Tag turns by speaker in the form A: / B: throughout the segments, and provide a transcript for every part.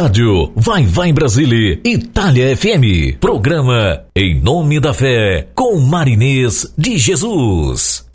A: Rádio Vai Vai Brasília Itália FM. Programa Em Nome da Fé com Marinês de Jesus.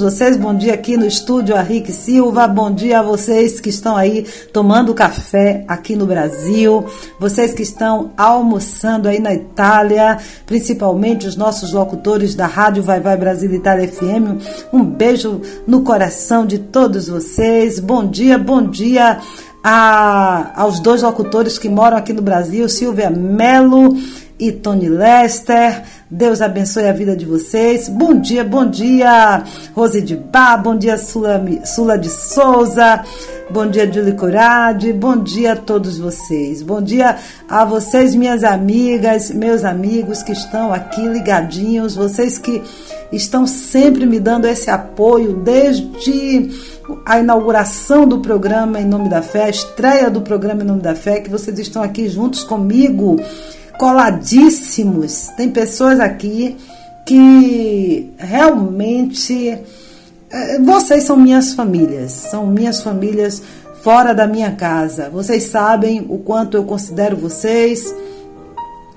B: Todos vocês, bom dia aqui no estúdio Henrique Silva, bom dia a vocês que estão aí tomando café aqui no Brasil, vocês que estão almoçando aí na Itália, principalmente os nossos locutores da Rádio Vai Vai Brasil Itália FM, um beijo no coração de todos vocês, bom dia, bom dia a, aos dois locutores que moram aqui no Brasil, Silvia Melo e Tony Lester, Deus abençoe a vida de vocês. Bom dia, bom dia, Rose de Bá, bom dia, Sula, Sula de Souza, bom dia, Julie Corade, bom dia a todos vocês. Bom dia a vocês, minhas amigas, meus amigos que estão aqui ligadinhos, vocês que estão sempre me dando esse apoio desde a inauguração do programa Em Nome da Fé, a estreia do programa Em Nome da Fé, que vocês estão aqui juntos comigo, coladíssimos. Tem pessoas aqui que realmente. Eh, vocês são minhas famílias, são minhas famílias fora da minha casa. Vocês sabem o quanto eu considero vocês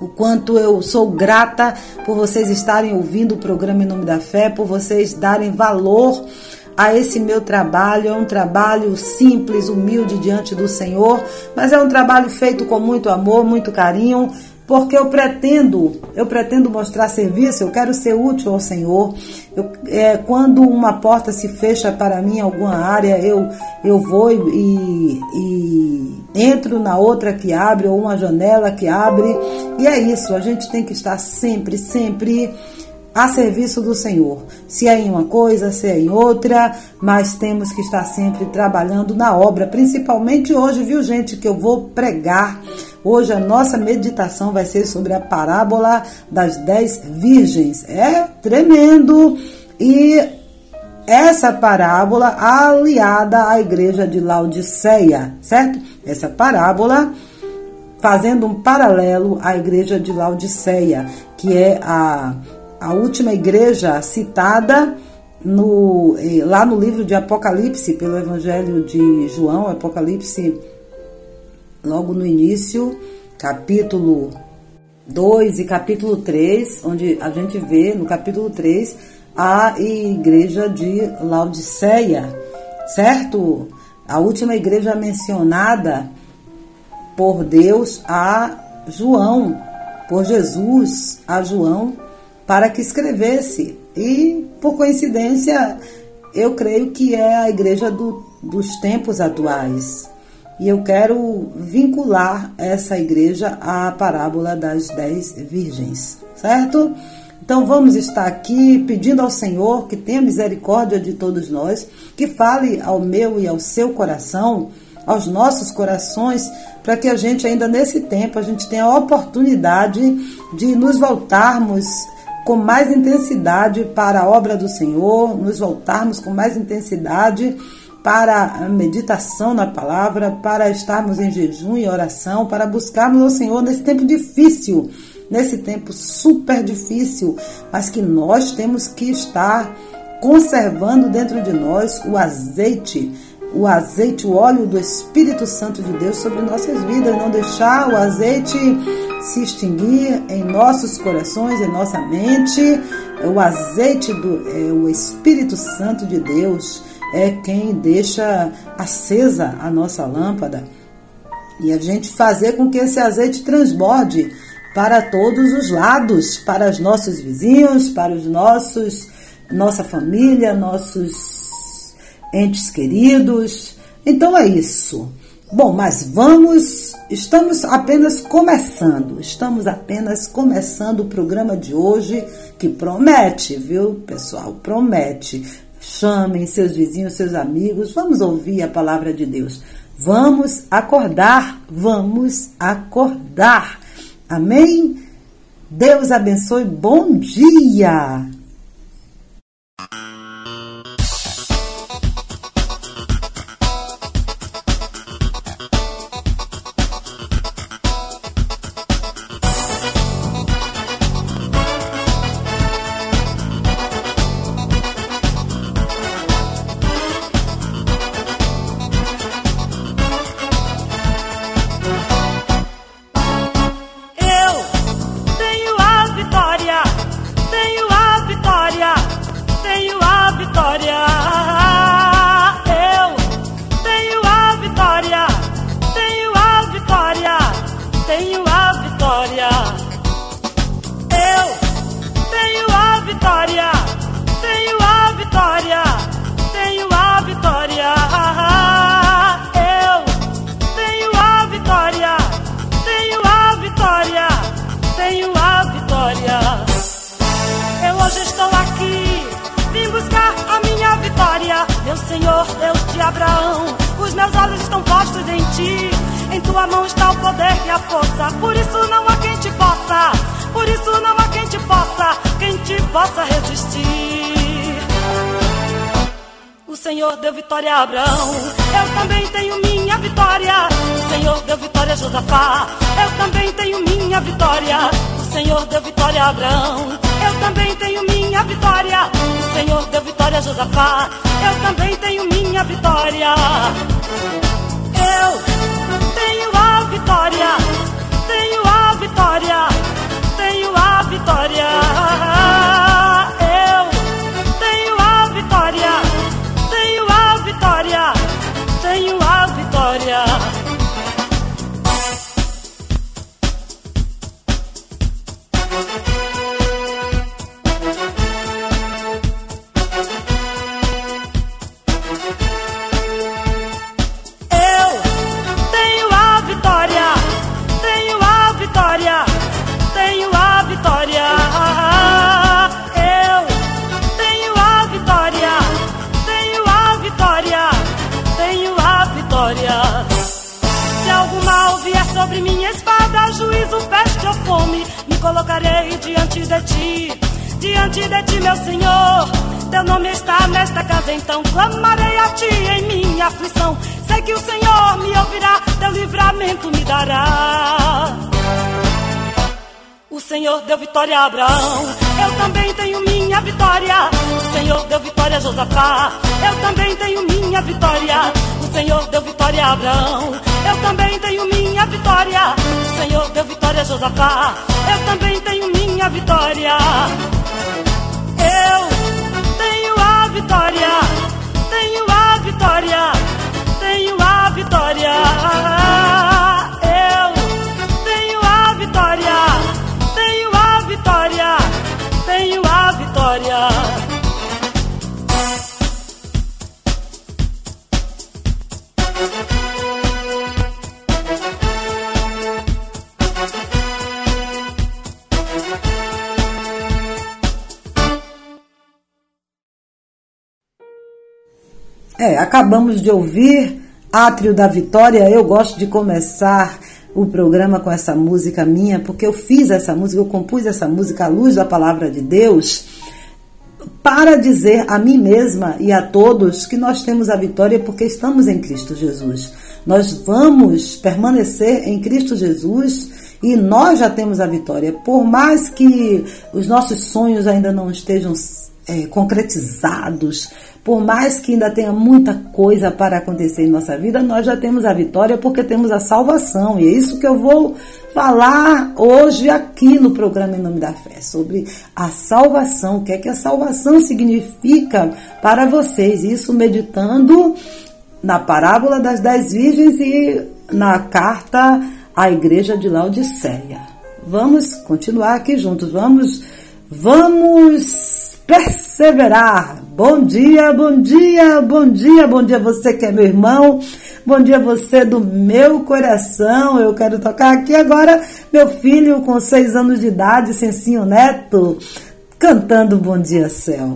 B: o quanto eu sou grata por vocês estarem ouvindo o programa Em Nome da Fé, por vocês darem valor a esse meu trabalho. É um trabalho simples, humilde diante do Senhor, mas é um trabalho feito com muito amor, muito carinho, porque eu pretendo, eu pretendo mostrar serviço, eu quero ser útil ao Senhor. Eu, é, quando uma porta se fecha para mim em alguma área, eu, eu vou e, e entro na outra que abre, ou uma janela que abre, e é isso, a gente tem que estar sempre, sempre a serviço do Senhor. Se é em uma coisa, se é em outra, mas temos que estar sempre trabalhando na obra, principalmente hoje, viu, gente, que eu vou pregar. Hoje a nossa meditação vai ser sobre a parábola das dez virgens. É tremendo e essa parábola aliada à igreja de Laodiceia, certo? Essa parábola fazendo um paralelo à igreja de Laodiceia, que é a a última igreja citada no, lá no livro de Apocalipse, pelo Evangelho de João, Apocalipse, logo no início, capítulo 2 e capítulo 3, onde a gente vê no capítulo 3 a igreja de Laodiceia, certo? A última igreja mencionada por Deus a João, por Jesus a João para que escrevesse. E, por coincidência, eu creio que é a igreja do, dos tempos atuais. E eu quero vincular essa igreja à parábola das dez virgens, certo? Então vamos estar aqui pedindo ao Senhor que tenha misericórdia de todos nós, que fale ao meu e ao seu coração, aos nossos corações, para que a gente ainda nesse tempo a gente tenha a oportunidade de nos voltarmos com mais intensidade para a obra do Senhor, nos voltarmos com mais intensidade para a meditação na palavra, para estarmos em jejum e oração, para buscarmos o Senhor nesse tempo difícil, nesse tempo super difícil, mas que nós temos que estar conservando dentro de nós o azeite o azeite, o óleo do Espírito Santo de Deus sobre nossas vidas, não deixar o azeite se extinguir em nossos corações, em nossa mente. O azeite do é, o Espírito Santo de Deus é quem deixa acesa a nossa lâmpada e a gente fazer com que esse azeite transborde para todos os lados, para os nossos vizinhos, para os nossos nossa família, nossos entes queridos. Então é isso. Bom, mas vamos, estamos apenas começando, estamos apenas começando o programa de hoje que promete, viu, pessoal? Promete. Chamem seus vizinhos, seus amigos, vamos ouvir a palavra de Deus. Vamos acordar, vamos acordar. Amém? Deus abençoe, bom dia!
A: De ti, meu Senhor. Teu nome está nesta casa, então clamarei a ti em minha aflição. Sei que o Senhor me ouvirá, teu livramento me dará. O Senhor deu vitória a Abraão, eu também tenho minha vitória. O Senhor deu vitória a Josafá, eu também tenho minha vitória. O Senhor deu vitória a Abraão, eu também tenho minha vitória. O Senhor deu vitória a Josafá, eu também tenho minha vitória. Vitória, tenho a vitória, tenho a vitória. Eu tenho a vitória, tenho a vitória, tenho a vitória.
B: É, acabamos de ouvir Átrio da Vitória. Eu gosto de começar o programa com essa música minha, porque eu fiz essa música, eu compus essa música à luz da palavra de Deus, para dizer a mim mesma e a todos que nós temos a vitória porque estamos em Cristo Jesus. Nós vamos permanecer em Cristo Jesus e nós já temos a vitória. Por mais que os nossos sonhos ainda não estejam é, concretizados, por mais que ainda tenha muita coisa para acontecer em nossa vida, nós já temos a vitória porque temos a salvação. E é isso que eu vou falar hoje aqui no programa Em Nome da Fé, sobre a salvação, o que é que a salvação significa para vocês. Isso meditando na parábola das dez virgens e na carta à igreja de Laodiceia. Vamos continuar aqui juntos, vamos, vamos perseverar. Bom dia, bom dia, bom dia, bom dia você que é meu irmão, bom dia você do meu coração. Eu quero tocar aqui agora meu filho com seis anos de idade, Sensinho Neto, cantando Bom Dia Céu.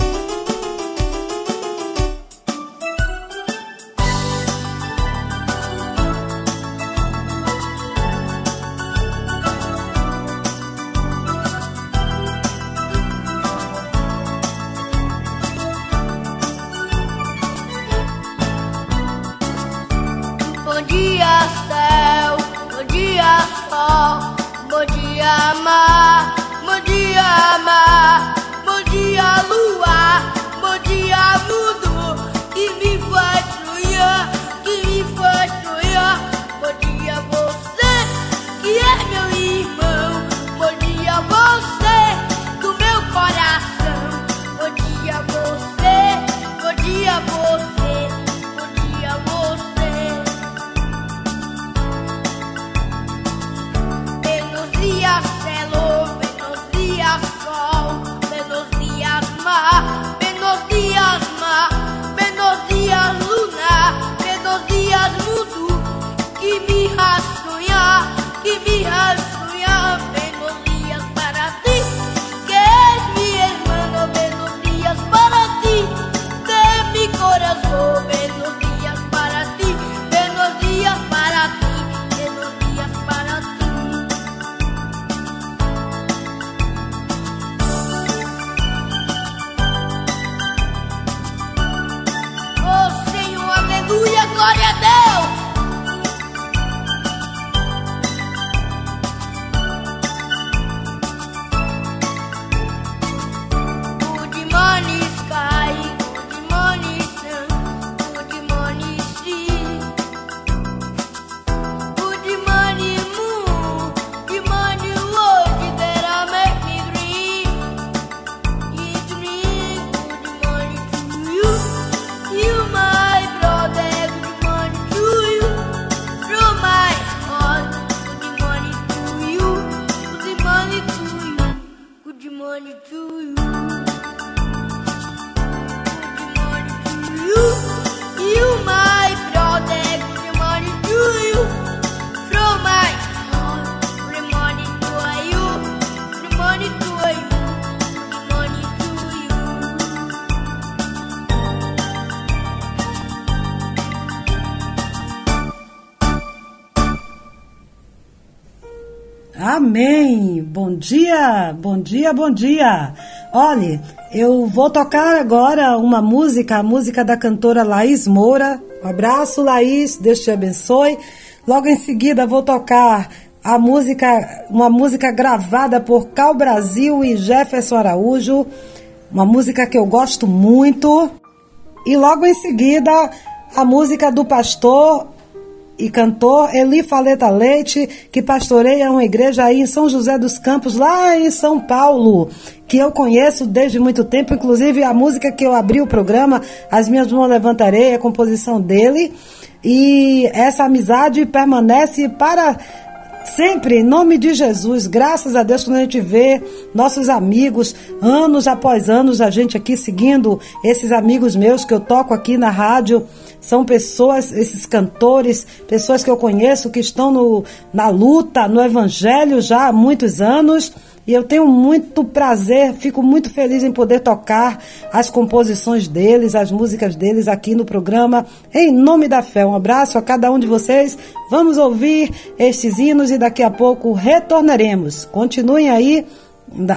C: Dia, bom dia, bom dia!
B: Olhe, eu vou tocar agora uma música, a música da cantora Laís Moura. Um abraço, Laís, Deus te abençoe. Logo em seguida vou tocar a música, uma música gravada por Cal Brasil e Jefferson Araújo, uma música que eu gosto muito. E logo em seguida a música do pastor e cantor Eli Faleta Leite, que pastoreia uma igreja aí em São José dos Campos, lá em São Paulo, que eu conheço desde muito tempo, inclusive a música que eu abri o programa, As Minhas Mãos Levantarei, é composição dele, e essa amizade permanece para Sempre, em nome de Jesus, graças a Deus, quando a gente vê nossos amigos, anos após anos, a gente aqui seguindo esses amigos meus que eu toco aqui na rádio, são pessoas, esses cantores, pessoas que eu conheço que estão no, na luta, no Evangelho já há muitos anos. E eu tenho muito prazer, fico muito feliz em poder tocar as composições deles, as músicas deles aqui no programa Em Nome da Fé. Um abraço a cada um de vocês. Vamos ouvir estes hinos e daqui a pouco retornaremos. Continuem aí,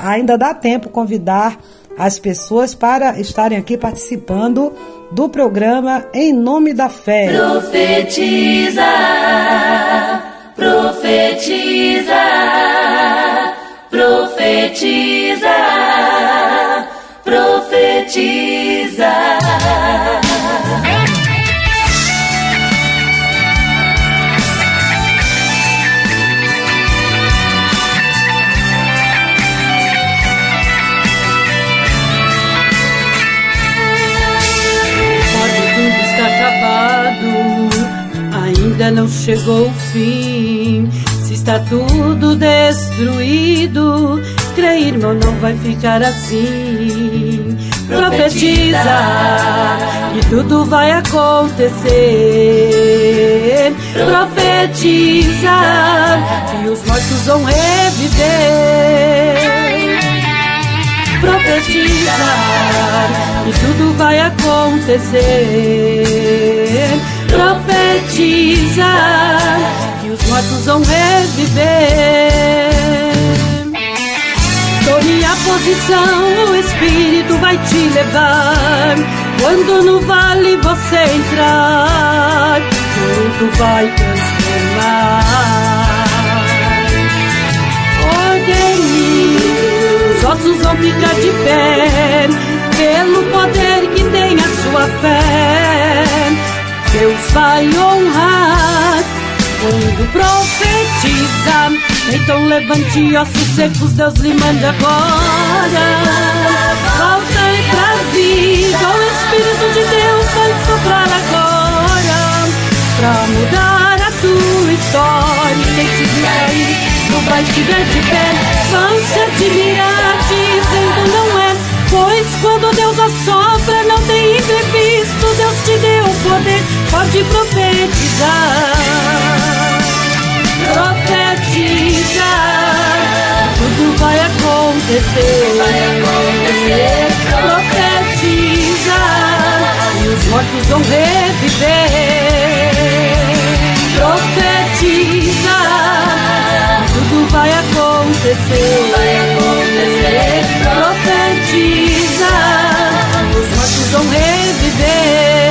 B: ainda dá tempo convidar as pessoas para estarem aqui participando do programa Em Nome da Fé.
D: Profetiza, profetiza, profetiza, profetiza.
E: Chegou o fim. Se está tudo destruído, creia, irmão, não vai ficar assim. Profetiza que tudo vai acontecer. Profetiza que os mortos vão reviver profetizar que tudo vai acontecer. Profetizar que os mortos vão reviver. Tome a posição, o Espírito vai te levar. Quando no vale você entrar, tudo vai transformar. Ordene os ossos vão ficar de pé pelo poder que tem a sua fé. Deus vai honrar quando profetiza. Então levante ossos secos, Deus lhe manda agora. Volta pra vida, o Espírito de Deus vai soprar agora pra mudar a tua história. Quem te viu cair não vai te ver de pé. Vão se admirar dizendo não é. Pois quando Deus assopra, não tem imprevisto. Deus te deu poder, pode profetizar. Profetizar, tudo vai acontecer. Profetizar, e os mortos vão reviver. Profetizar, tudo vai acontecer. Profetizar, os mortos vão reviver.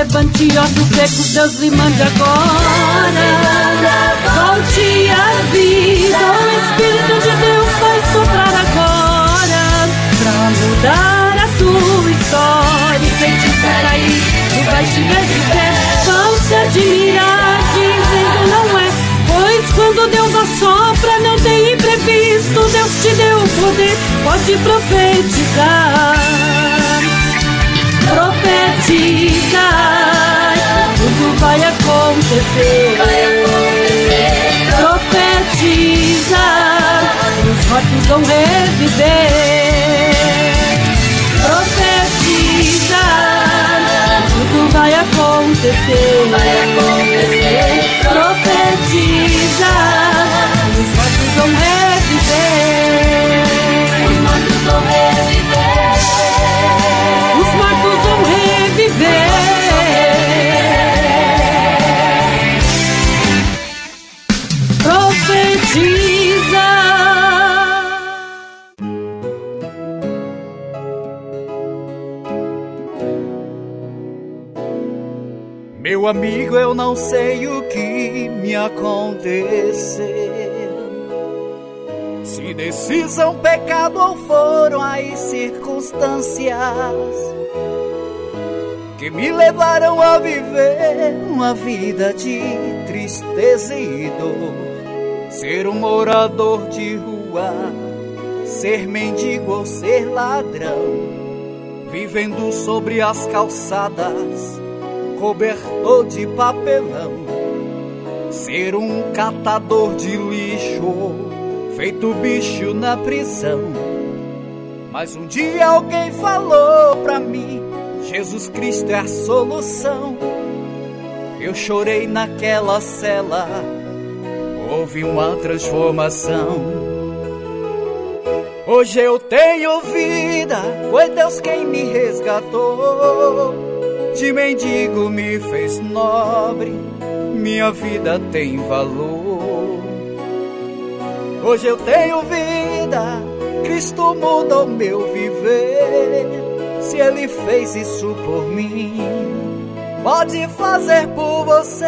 E: Levante ossos secos, Deus lhe mande agora. Volte a vida, o Espírito de Deus vai soprar agora pra mudar a tua história. E feiticeira aí, tu vais te ver de pé, vão se admirar, dizendo não é. Pois quando Deus assopra, não tem imprevisto, Deus te deu o poder, pode profetizar profetiza, tudo vai acontecer. Vai acontecer. Profetiza, os mortos vão reviver. Profetiza, tudo vai acontecer. Vai acontecer. Profetiza, os mortos vão reviver.
F: Meu amigo, eu não sei o que me aconteceu. Se decisão, pecado ou foram as circunstâncias que me levaram a viver uma vida de tristeza e dor. Ser um morador de rua, ser mendigo ou ser ladrão, vivendo sobre as calçadas cobertor de papelão, ser um catador de lixo, feito bicho na prisão. Mas um dia alguém falou pra mim: Jesus Cristo é a solução. Eu chorei naquela cela, houve uma transformação. Hoje eu tenho vida, foi Deus quem me resgatou de mendigo me fez nobre, minha vida tem valor. Hoje eu tenho vida, Cristo mudou meu viver. Se Ele fez isso por mim, pode fazer por você.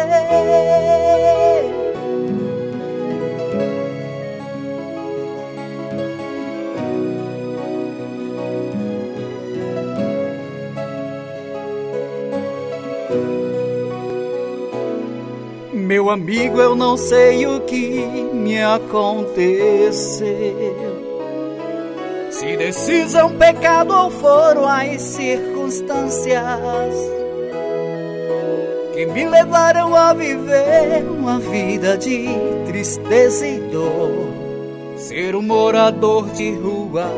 F: Meu amigo, eu não sei o que me aconteceu. Se decisão, pecado ou foram as circunstâncias que me levaram a viver uma vida de tristeza e dor. Ser um morador de rua,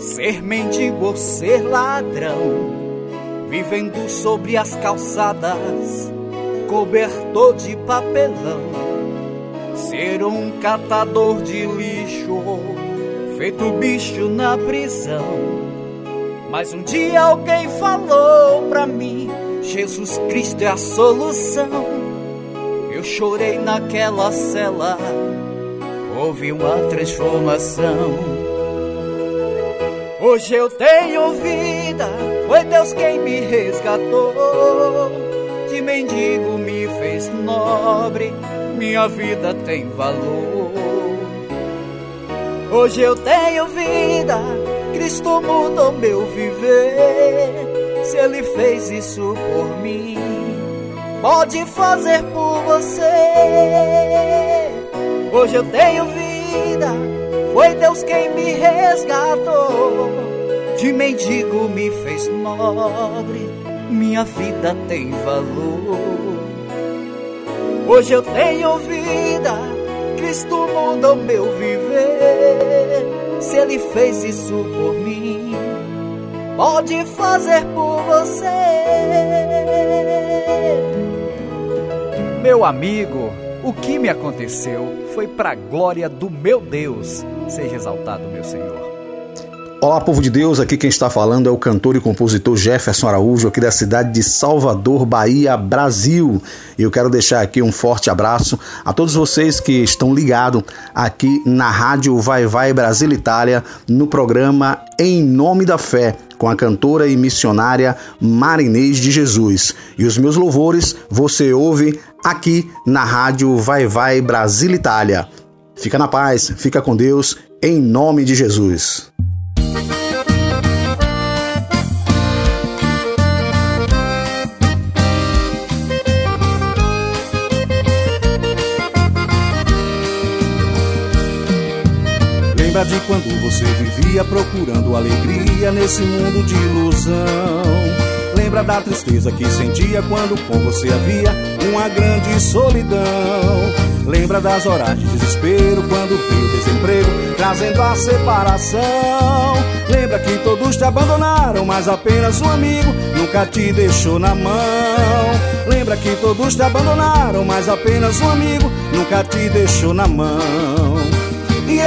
F: ser mendigo ou ser ladrão, vivendo sobre as calçadas cobertor de papelão, ser um catador de lixo, feito bicho na prisão. Mas um dia alguém falou pra mim: Jesus Cristo é a solução. Eu chorei naquela cela, houve uma transformação. Hoje eu tenho vida, foi Deus quem me resgatou mendigo me fez nobre, minha vida tem valor. Hoje eu tenho vida, Cristo mudou meu viver. Se Ele fez isso por mim, pode fazer por você. Hoje eu tenho vida, foi Deus quem me resgatou. De mendigo me fez nobre minha vida tem valor. Hoje eu tenho vida, Cristo mudou meu viver. Se Ele fez isso por mim, pode fazer por você.
G: Meu amigo, o que me aconteceu foi para a glória do meu Deus. Seja exaltado, meu Senhor.
H: Olá, povo de Deus, aqui quem está falando é o cantor e compositor Jefferson Araújo, aqui da cidade de Salvador, Bahia, Brasil. E eu quero deixar aqui um forte abraço a todos vocês que estão ligados aqui na Rádio Vai Vai Brasil Itália, no programa Em Nome da Fé. com a cantora e missionária Marinês de Jesus. E os meus louvores você ouve aqui na rádio Vai Vai Brasil Itália. Fica na paz, fica com Deus, em nome de Jesus.
I: De quando você vivia procurando alegria nesse mundo de ilusão? Lembra da tristeza que sentia quando com você havia uma grande solidão? Lembra das horas de desespero quando veio o desemprego trazendo a separação? Lembra que todos te abandonaram, mas apenas um amigo nunca te deixou na mão? Lembra que todos te abandonaram, mas apenas um amigo nunca te deixou na mão?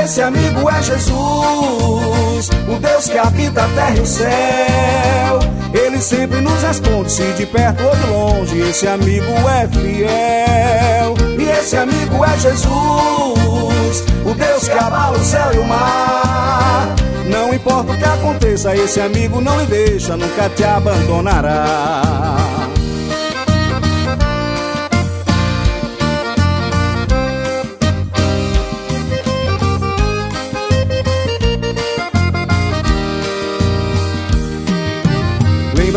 I: Esse amigo é Jesus, o Deus que habita a terra e o céu. Ele sempre nos responde, se de perto ou de longe. Esse amigo é fiel. E esse amigo é Jesus, o Deus que abala o céu e o mar. Não importa o que aconteça, esse amigo não lhe deixa, nunca te abandonará.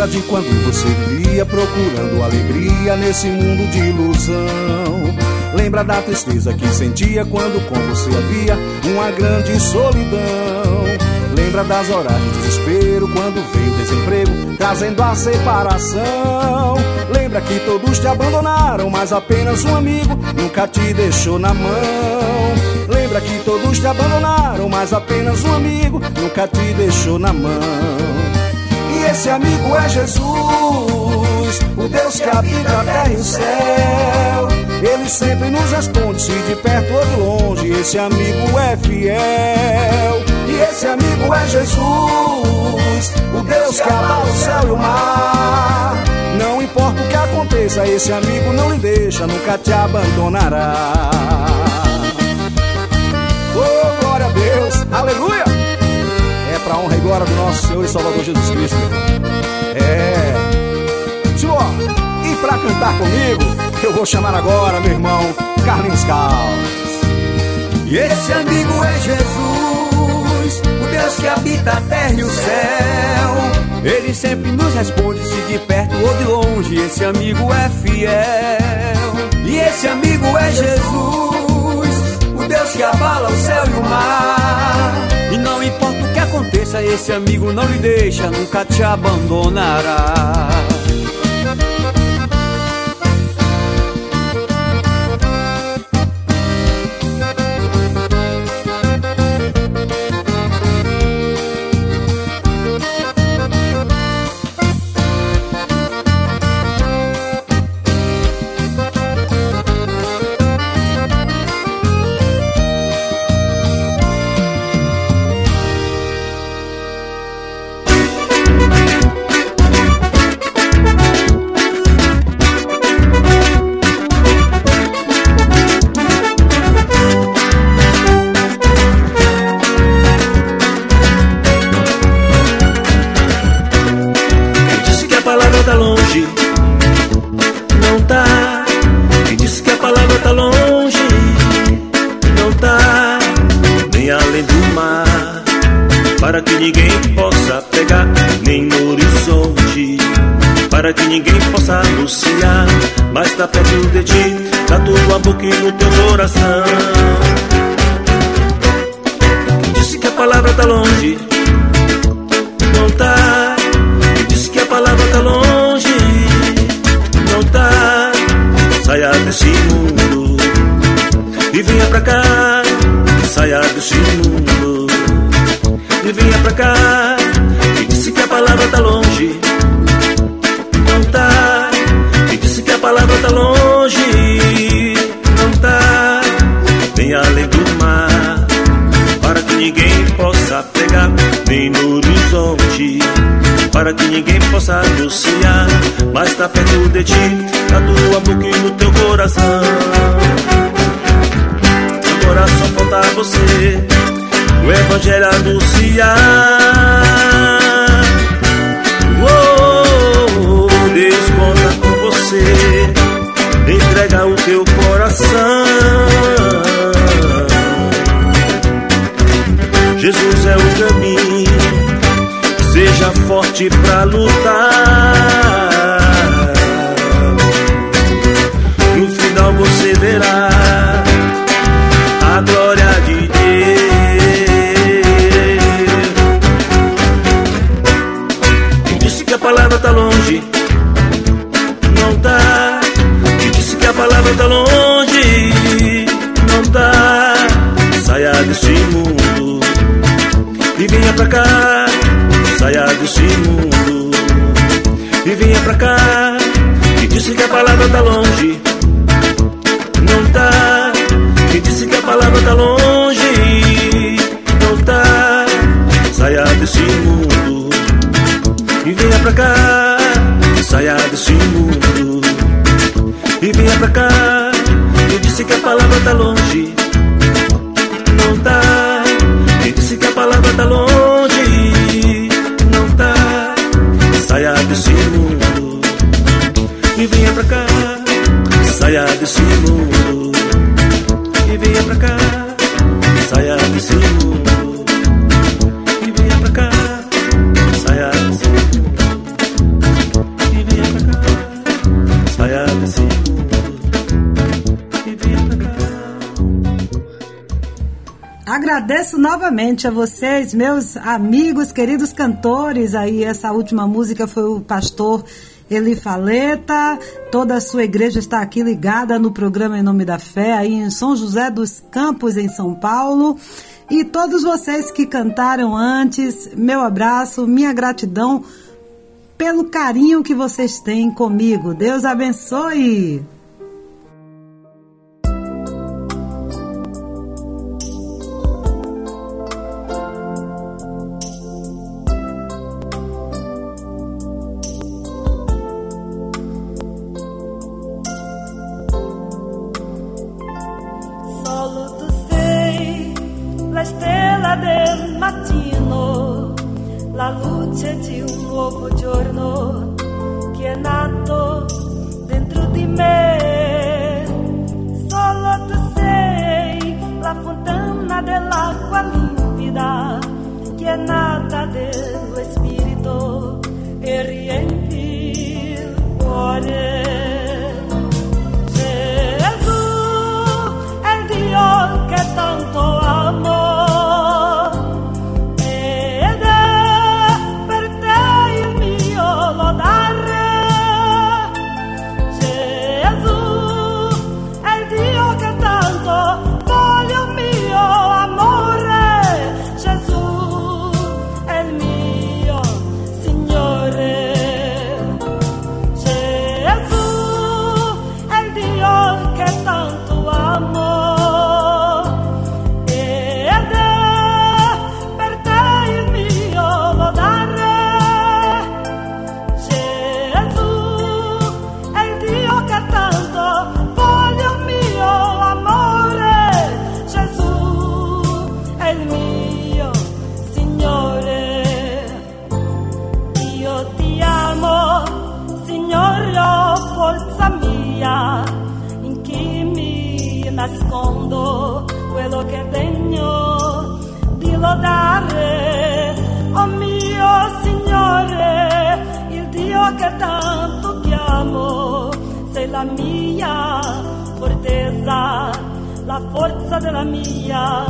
I: Lembra de quando você vivia procurando alegria nesse mundo de ilusão? Lembra da tristeza que sentia quando com você havia uma grande solidão? Lembra das horas de desespero quando veio o desemprego trazendo a separação? Lembra que todos te abandonaram, mas apenas um amigo nunca te deixou na mão? Lembra que todos te abandonaram, mas apenas um amigo nunca te deixou na mão? Esse amigo é Jesus, o Deus que habita a terra e o céu. Ele sempre nos responde, se de perto ou de longe, esse amigo é fiel. E esse amigo é Jesus, o Deus que abala o céu e o mar. Não importa o que aconteça, esse amigo não lhe deixa, nunca te abandonará. Oh, glória a Deus, aleluia! Para honra e glória do nosso Senhor e Salvador Jesus Cristo. É. Senhor, e para cantar comigo, eu vou chamar agora meu irmão Carlinhos Caldas.
J: E esse amigo é Jesus, o Deus que habita a terra e o céu. Ele sempre nos responde se de perto ou de longe, esse amigo é fiel. E esse amigo é Jesus, o Deus que abala o céu e o mar. E não importa aconteça, esse amigo não lhe deixa, nunca te abandonará. coração. Agora só falta você, o evangelho anunciar. A
A: vocês, meus amigos, queridos cantores. Aí, essa última música foi o pastor Eli Faleta. Toda a sua igreja está aqui ligada no programa Em Nome da Fé, aí em São José dos Campos, em São Paulo. E todos vocês que cantaram antes, meu abraço, minha gratidão pelo carinho que vocês têm comigo. Deus abençoe!
B: mía.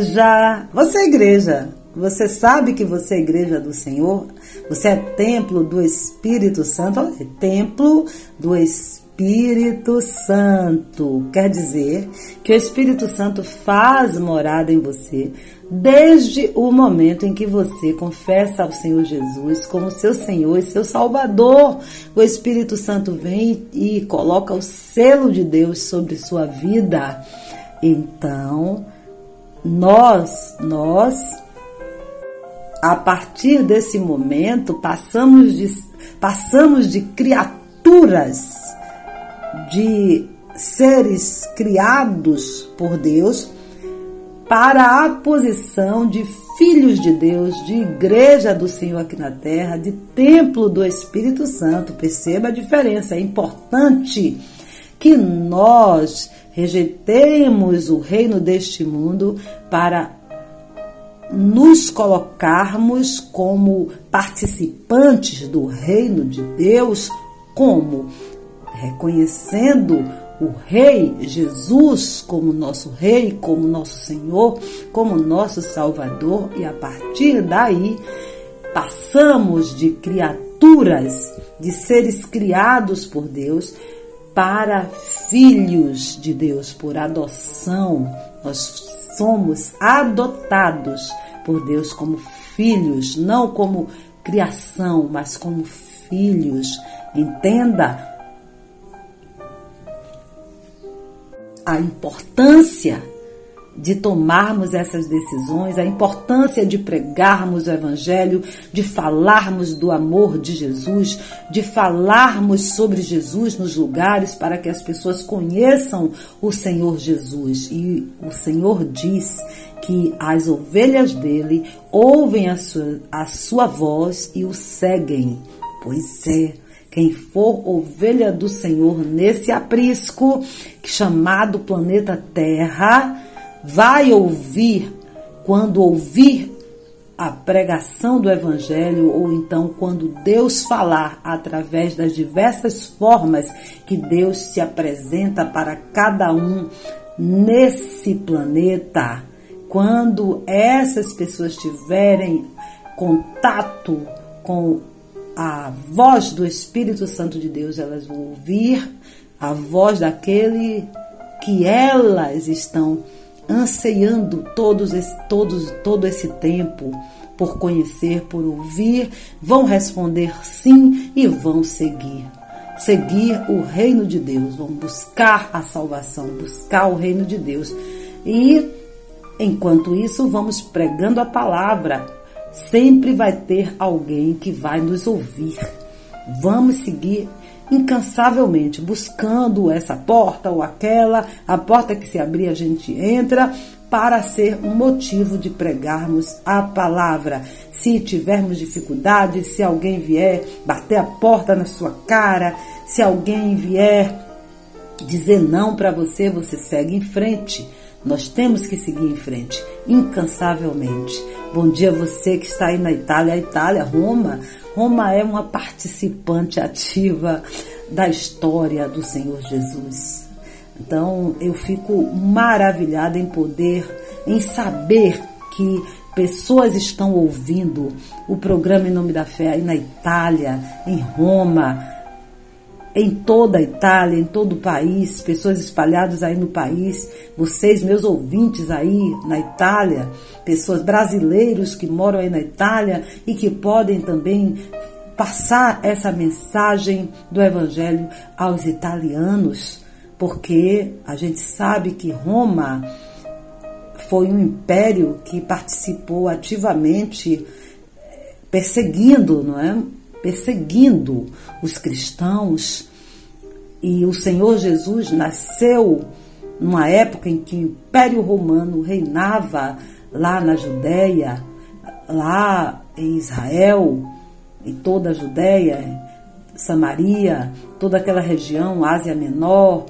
B: Igreja. Você é igreja. Você sabe que você é igreja do Senhor? Você é templo do Espírito Santo? É templo do Espírito Santo. Quer dizer que o Espírito Santo faz morada em você desde o momento em que você confessa ao Senhor Jesus como seu Senhor e seu Salvador. O Espírito Santo vem e coloca o selo de Deus sobre sua vida. Então, nós, nós, a partir desse momento, passamos de, passamos de criaturas, de seres criados por Deus, para a posição de filhos de Deus, de igreja do Senhor aqui na terra, de templo do Espírito Santo. Perceba a diferença, é importante que nós rejeitemos o reino deste mundo para nos colocarmos como participantes do reino de Deus, como reconhecendo o Rei Jesus como nosso Rei, como nosso Senhor, como nosso Salvador, e a partir daí passamos de criaturas, de seres criados por Deus, para filhos de Deus, por adoção. Nós somos adotados por Deus como filhos, não como criação, mas como filhos. Entenda a importância de tomarmos essas decisões, a importância de pregarmos o Evangelho, de falarmos do amor de Jesus, de falarmos sobre Jesus nos lugares para que as pessoas conheçam o Senhor Jesus. E o Senhor diz que as ovelhas dele ouvem a sua, a sua voz e o seguem. Pois é. Quem for ovelha do Senhor nesse aprisco chamado planeta Terra vai ouvir, quando ouvir a pregação do Evangelho, ou então quando Deus falar através das diversas formas que Deus se apresenta para cada um nesse planeta, quando essas pessoas tiverem contato com a voz do Espírito Santo de Deus, elas vão ouvir a voz daquele que elas estão anseiando todos esse, todos, todo esse tempo por conhecer, por ouvir, vão responder sim e vão seguir. Seguir o reino de Deus, vão buscar a salvação, buscar o reino de Deus. E enquanto isso, vamos pregando a palavra Sempre vai ter alguém que vai nos ouvir. Vamos seguir incansavelmente buscando essa porta ou aquela, a porta que se abrir a gente entra para ser um motivo de pregarmos a palavra. Se tivermos dificuldade, se alguém vier bater a porta na sua cara, se alguém vier dizer não para você, você segue em frente. Nós temos que seguir em frente, incansavelmente. Bom dia você que está aí na Itália. A Itália, Roma, Roma é uma participante ativa da história do Senhor Jesus. Então eu fico maravilhada em poder, em saber que pessoas estão ouvindo o programa Em Nome da Fé aí na Itália, em Roma, em toda a Itália, em todo o país, pessoas espalhadas aí no país, vocês, meus ouvintes aí na Itália, pessoas brasileiros que moram aí na Itália e que podem também passar essa mensagem do Evangelho aos italianos, porque a gente sabe que Roma foi um império que participou ativamente perseguindo, não é? Perseguindo os cristãos. E o Senhor Jesus nasceu numa época em que o Império Romano reinava lá na Judéia, lá em Israel, em toda a Judéia, Samaria, toda aquela região, Ásia Menor,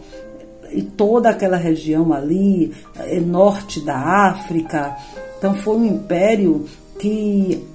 B: e toda aquela região ali, eh, norte da África. Então foi um império que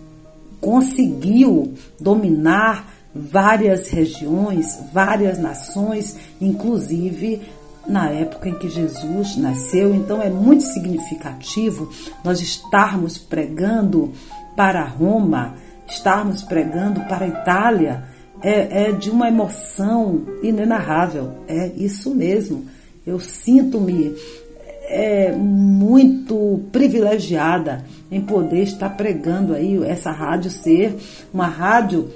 B: conseguiu dominar várias regiões, várias nações, inclusive na época em que Jesus nasceu, então é muito significativo nós estarmos pregando para Roma, estarmos pregando para a Itália, é, é de uma emoção inenarrável, é isso mesmo. Eu sinto-me é, muito privilegiada em poder estar pregando aí essa rádio ser uma rádio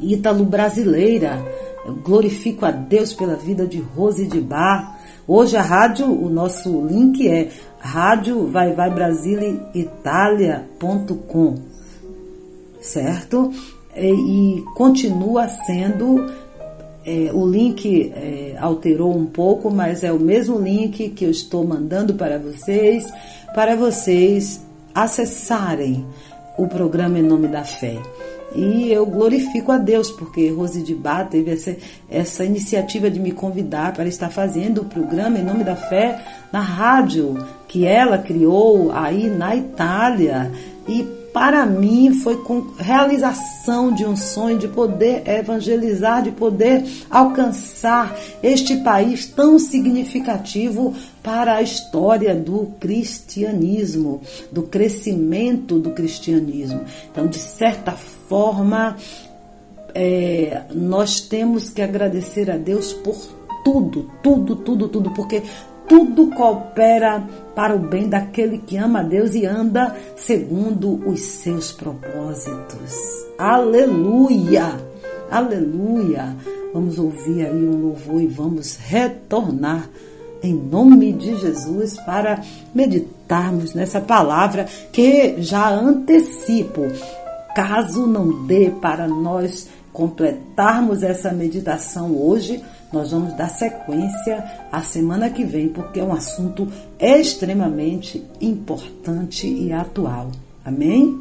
B: ítalo-brasileira. Glorifico a Deus pela vida de Rose de Bar. Hoje a rádio, o nosso link é rádio vai vai certo? E, e continua sendo é, o link é, alterou um pouco, mas é o mesmo link que eu estou mandando para vocês, para vocês acessarem o programa Em Nome da Fé. E eu glorifico a Deus, porque Rose de Bar teve essa, essa iniciativa de me convidar para estar fazendo o programa Em Nome da Fé na rádio que ela criou aí na Itália. E para mim foi com realização de um sonho de poder evangelizar, de poder alcançar este país tão significativo para a história do cristianismo, do crescimento do cristianismo. Então, de certa forma, é, nós temos que agradecer a Deus por tudo, tudo, tudo, tudo, porque tudo coopera para o bem daquele que ama a Deus e anda segundo os seus propósitos. Aleluia! Aleluia! Vamos ouvir aí um louvor e vamos retornar em nome de Jesus para meditarmos nessa palavra que já antecipo. Caso não dê para nós completarmos essa meditação hoje, nós vamos dar sequência a semana que vem, porque é um assunto extremamente importante e atual. Amém?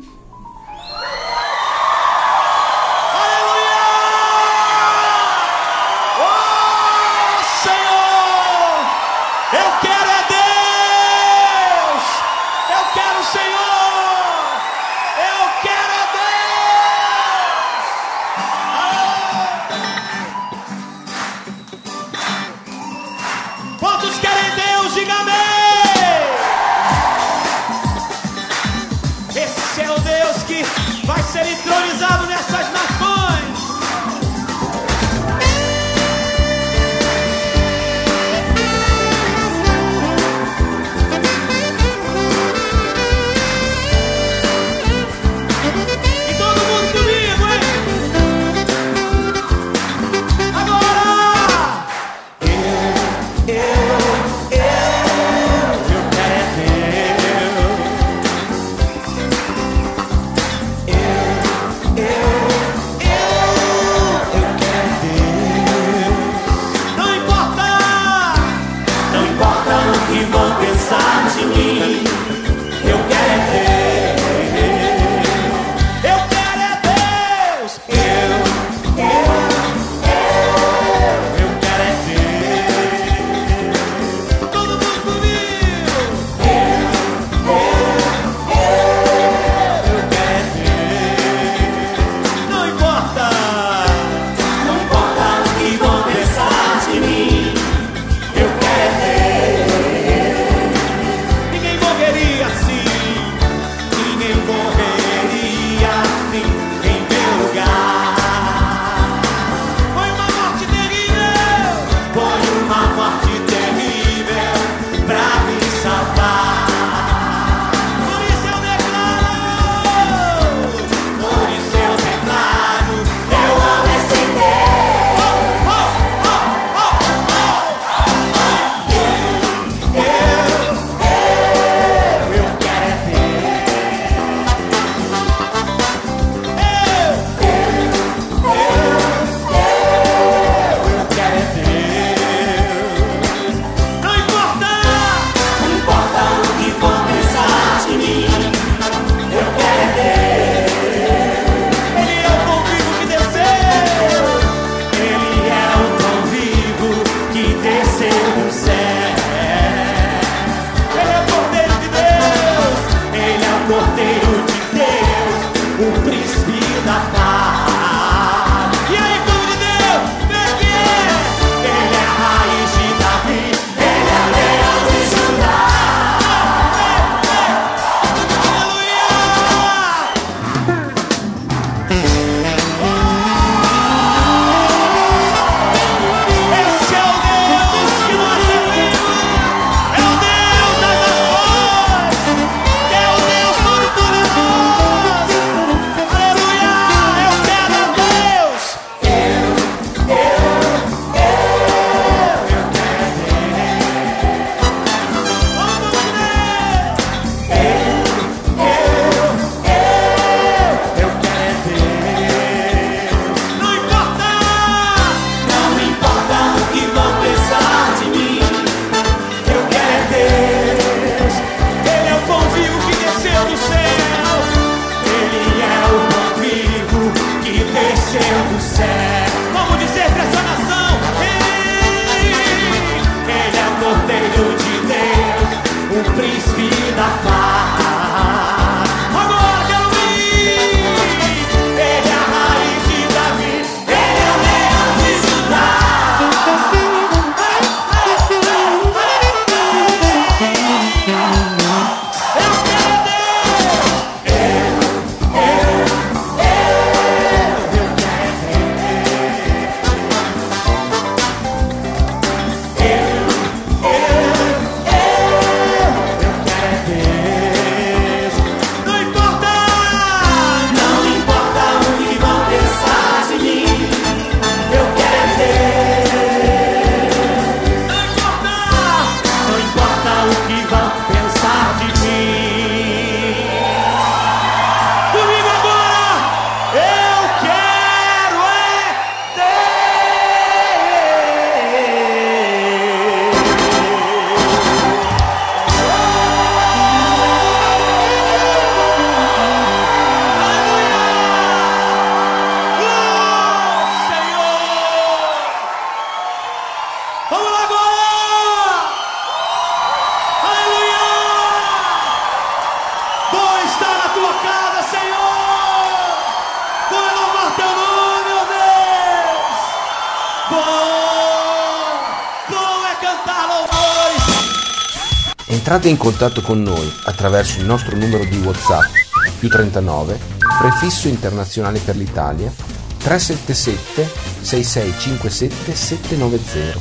I: Entrate in contatto con noi attraverso il nostro numero di WhatsApp più 39 prefisso internazionale per l'Italia 377 6657 790.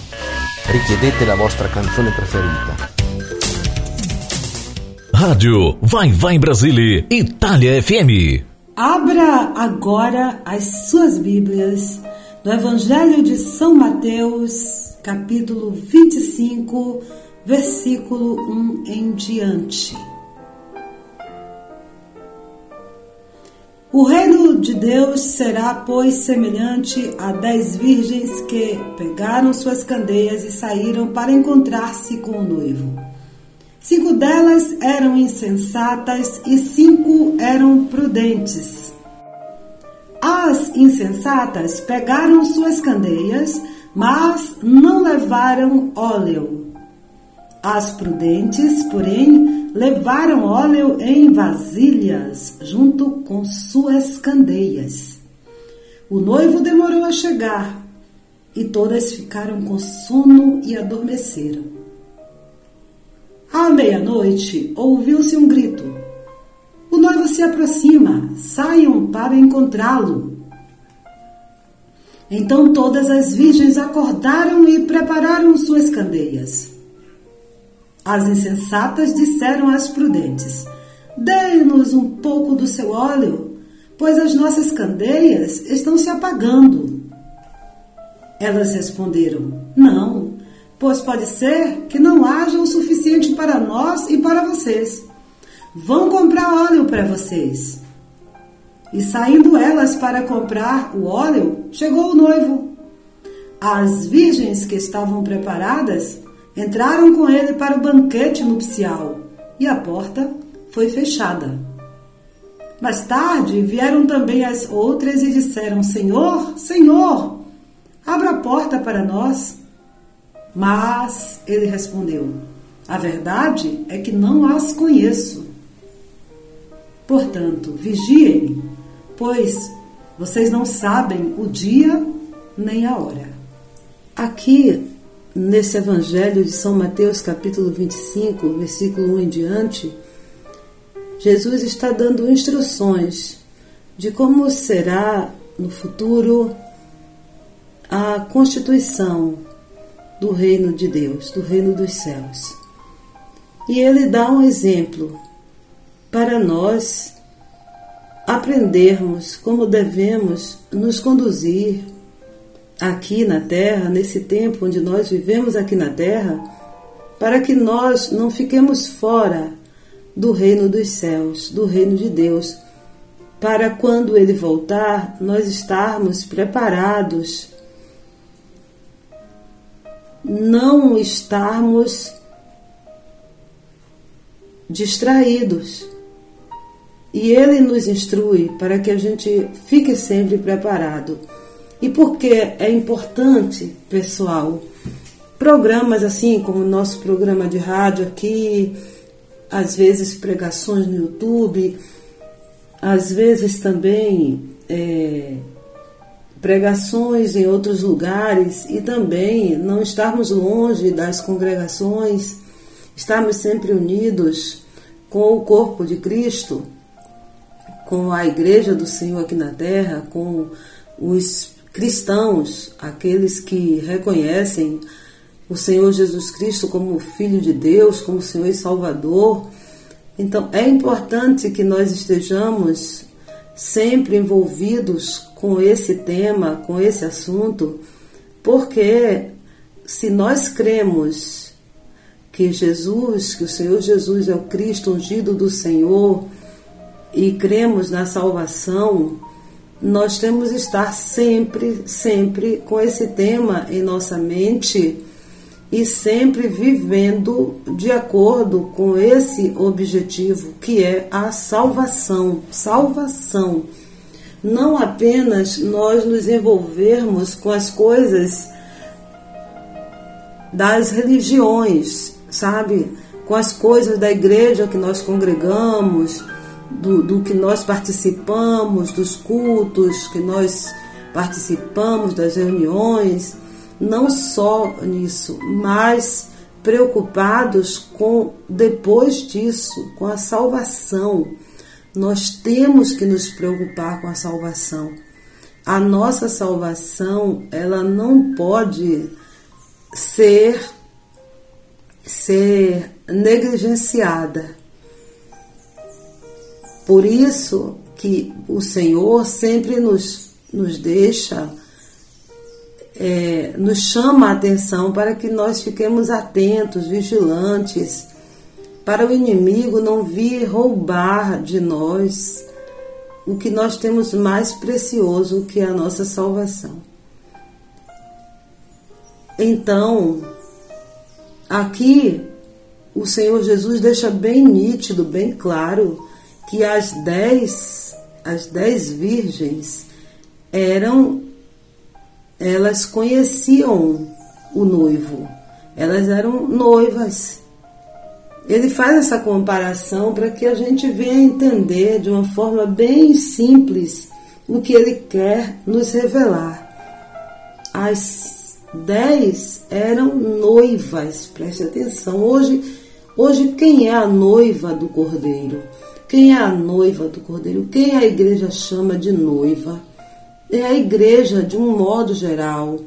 I: Richiedete la vostra canzone preferita.
K: Rádio Vai Vai Brasília, Itália FM.
L: Abra agora as suas Bíblias no Evangelho de São Mateus, capítulo 25, versículo 1 em diante. O reino de Deus será, pois, semelhante a dez virgens que pegaram suas candeias e saíram para encontrar-se com o noivo. Cinco delas eram insensatas e cinco eram prudentes. As insensatas pegaram suas candeias, mas não levaram óleo. As prudentes, porém, levaram óleo em vasilhas, junto com suas candeias. O noivo demorou a chegar, e todas ficaram com sono e adormeceram. À meia-noite, ouviu-se um grito. O noivo se aproxima, saiam para encontrá-lo. Então todas as virgens acordaram e prepararam suas candeias. As insensatas disseram às prudentes: Dê-nos um pouco do seu óleo, pois as nossas candeias estão se apagando. Elas responderam: Não, pois pode ser que não haja o suficiente para nós e para vocês. Vão comprar óleo para vocês. E saindo elas para comprar o óleo, chegou o noivo. As virgens que estavam preparadas entraram com ele para o banquete nupcial e a porta foi fechada. Mais tarde vieram também as outras e disseram: Senhor, Senhor, abra a porta para nós. Mas ele respondeu: A verdade é que não as conheço. Portanto, vigiem, pois vocês não sabem o dia nem a hora. Aqui, nesse Evangelho de São Mateus, capítulo 25, versículo 1 em diante, Jesus está dando instruções de como será no futuro a constituição do reino de Deus, do reino dos céus. E ele dá um exemplo para nós aprendermos como devemos nos conduzir aqui na terra, nesse tempo onde nós vivemos aqui na terra, para que nós não fiquemos fora do reino dos céus, do reino de Deus, para quando ele voltar, nós estarmos preparados, não estarmos distraídos. E ele nos instrui para que a gente fique sempre preparado.
B: E por que é importante, pessoal? Programas assim como o nosso programa de rádio aqui, às vezes pregações no YouTube, às vezes também é, pregações em outros lugares e também não estarmos longe das congregações, estarmos sempre unidos com o corpo de Cristo, com a igreja do Senhor aqui na terra, com os cristãos, aqueles que reconhecem o Senhor Jesus Cristo como Filho de Deus, como Senhor e Salvador. Então é importante que nós estejamos sempre envolvidos com esse tema, com esse assunto, porque se nós cremos que Jesus, que o Senhor Jesus é o Cristo ungido do Senhor e cremos na salvação, nós temos que estar sempre, sempre com esse tema em nossa mente e sempre vivendo de acordo com esse objetivo que é a salvação. Salvação. Não apenas nós nos envolvermos com as coisas das religiões, sabe? Com as coisas da igreja que nós congregamos, do, do que nós participamos, dos cultos que nós participamos, das reuniões não só nisso, mas preocupados com depois disso, com a salvação. Nós temos que nos preocupar com a salvação. A nossa salvação, ela não pode ser ser negligenciada. Por isso que o Senhor sempre nos, nos deixa é, nos chama a atenção para que nós fiquemos atentos, vigilantes, para o inimigo não vir roubar de nós o que nós temos mais precioso, que é a nossa salvação. Então, aqui o Senhor Jesus deixa bem nítido, bem claro, que as dez, as dez virgens eram elas conheciam o noivo, elas eram noivas. Ele faz essa comparação para que a gente venha entender de uma forma bem simples o que ele quer nos revelar. As dez eram noivas, preste atenção. Hoje, hoje quem é a noiva do cordeiro? Quem é a noiva do cordeiro? Quem a igreja chama de noiva? é a igreja de um modo geral,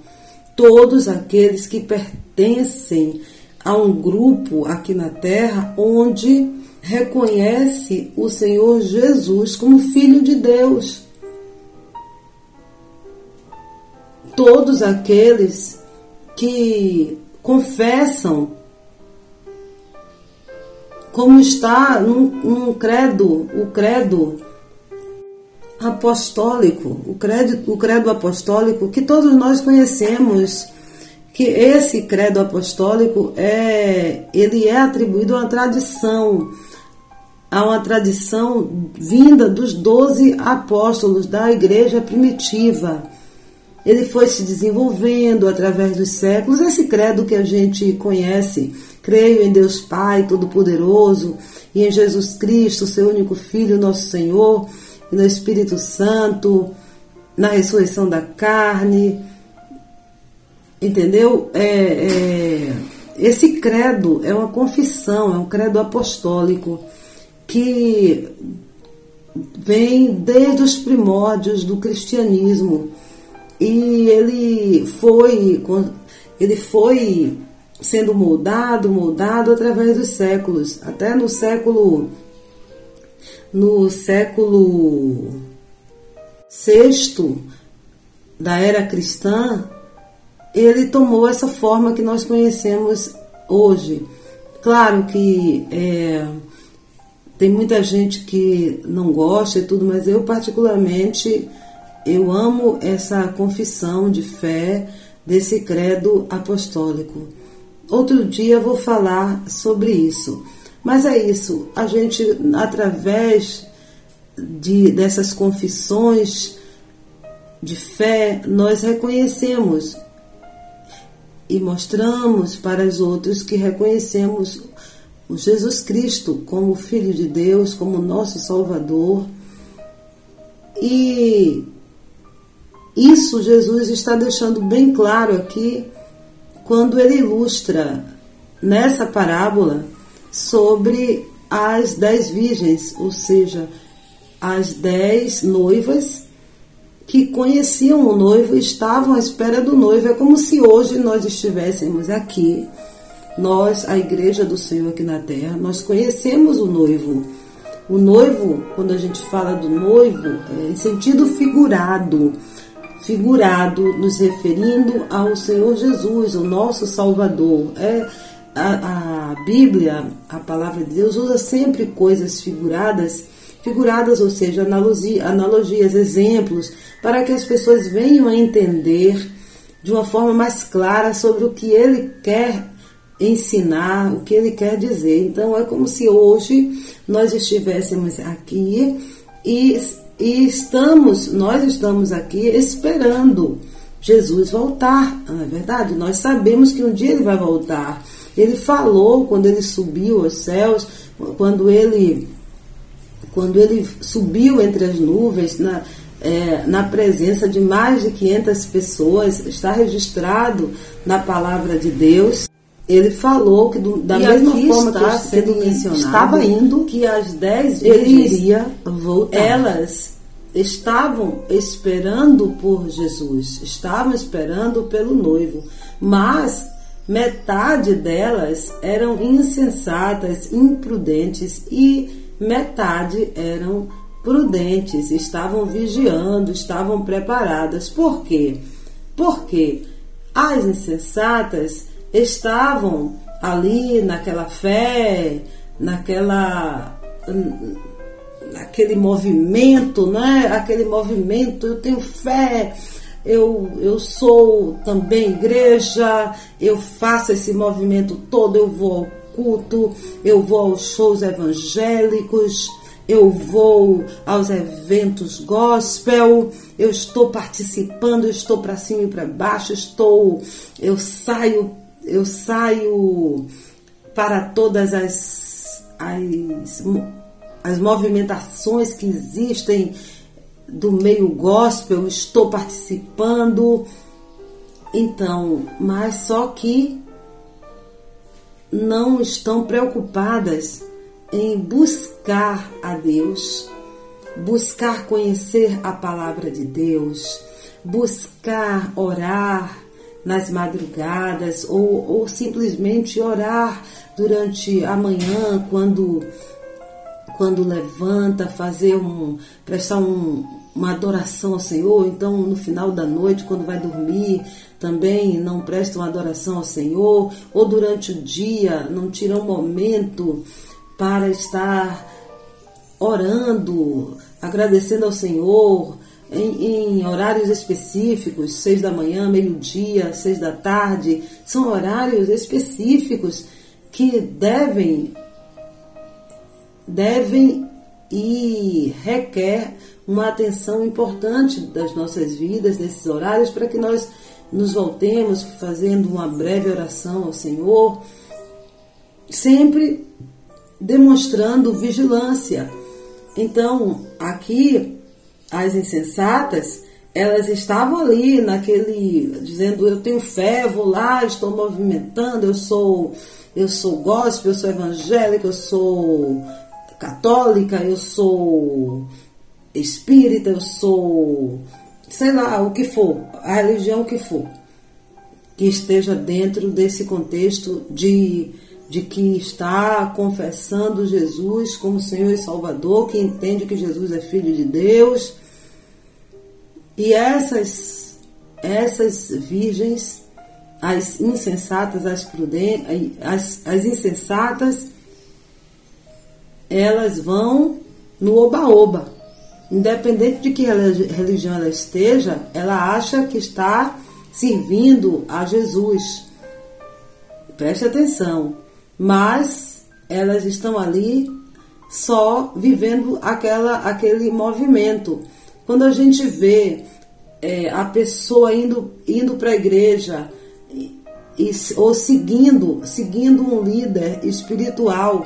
B: todos aqueles que pertencem a um grupo aqui na terra onde reconhece o Senhor Jesus como Filho de Deus. Todos aqueles que confessam, como está num, num credo, o credo apostólico, o credo, o credo apostólico que todos nós conhecemos, que esse credo apostólico é, ele é atribuído a uma tradição, a uma tradição vinda dos doze apóstolos da igreja primitiva. Ele foi se desenvolvendo através dos séculos. Esse credo que a gente conhece, creio em Deus Pai Todo-Poderoso e em Jesus Cristo, seu único Filho, nosso Senhor e no Espírito Santo, na ressurreição da carne. Entendeu? É, é, esse credo é uma confissão, é um credo apostólico que vem desde os primórdios do cristianismo e ele foi ele foi sendo moldado, moldado através dos séculos, até no século no século VI da era cristã, ele tomou essa forma que nós conhecemos hoje. Claro que é, tem muita gente que não gosta e tudo, mas eu particularmente eu amo essa confissão de fé desse credo apostólico. Outro dia vou falar sobre isso. Mas é isso, a gente, através de, dessas confissões, de fé, nós reconhecemos e mostramos para os outros que reconhecemos o Jesus Cristo como Filho de Deus, como nosso Salvador. E isso Jesus está deixando bem claro aqui quando ele ilustra nessa parábola sobre as dez virgens, ou seja, as dez noivas que conheciam o noivo e estavam à espera do noivo. É como se hoje nós estivéssemos aqui, nós, a igreja do Senhor aqui na terra, nós conhecemos o noivo. O noivo, quando a gente fala do noivo, é em sentido figurado, figurado, nos referindo ao Senhor Jesus, o nosso Salvador. É a, a Bíblia, a palavra de Deus, usa sempre coisas figuradas, figuradas, ou seja, analogia, analogias, exemplos, para que as pessoas venham a entender de uma forma mais clara sobre o que ele quer ensinar, o que ele quer dizer. Então é como se hoje nós estivéssemos aqui e, e estamos, nós estamos aqui esperando Jesus voltar, não é verdade? Nós sabemos que um dia ele vai voltar. Ele falou quando ele subiu aos céus, quando ele quando ele subiu entre as nuvens na, é, na presença de mais de 500 pessoas, está registrado na palavra de Deus. Ele falou que do, da
L: E
B: mesma forma
L: está
B: que
L: sendo mencionado
B: estava indo,
L: que as dez
B: ele
L: virgens
B: iria
L: voltar.
B: Elas estavam esperando por Jesus, estavam esperando pelo noivo, mas metade delas eram insensatas, imprudentes e metade eram prudentes, estavam vigiando, estavam preparadas. Por quê? Porque as insensatas estavam ali naquela fé, naquela naquele movimento, né? Aquele movimento, eu tenho fé, eu, eu sou também igreja, eu faço esse movimento todo, eu vou ao culto, eu vou aos shows evangélicos, eu vou aos eventos gospel, eu estou participando, eu estou para cima e para baixo, estou, eu saio, eu saio para todas as, as, as movimentações que existem do meio gospel, estou participando. Então, mas só que não estão preocupadas em buscar a Deus, buscar conhecer a palavra de Deus, buscar orar nas madrugadas ou, ou simplesmente orar durante a manhã quando quando levanta, fazer um prestar um, uma adoração ao Senhor, então no final da noite, quando vai dormir, também não presta uma adoração ao Senhor, ou durante o dia não tira um momento para estar orando, agradecendo ao Senhor em, em horários específicos, seis da manhã, meio-dia, seis da tarde, são horários específicos que devem devem e requer uma atenção importante das nossas vidas nesses horários para que nós nos voltemos fazendo uma breve oração ao Senhor, sempre demonstrando vigilância. Então, aqui as insensatas, elas estavam ali naquele dizendo eu tenho fé, vou lá, estou movimentando, eu sou eu sou gospel, eu sou evangélica, eu sou católica, eu sou espírita, eu sou sei lá, o que for, a religião que for, que esteja dentro desse contexto de, de que está confessando Jesus como Senhor e Salvador, que entende que Jesus é Filho de Deus. E essas, essas virgens, as insensatas, as prudentes, as, as insensatas, elas vão no oba-oba. Independente de que religião ela esteja, ela acha que está servindo a Jesus. Preste atenção. Mas elas estão ali só vivendo aquela, aquele movimento. Quando a gente vê é, a pessoa indo, indo para a igreja e, e, ou seguindo, seguindo um líder espiritual,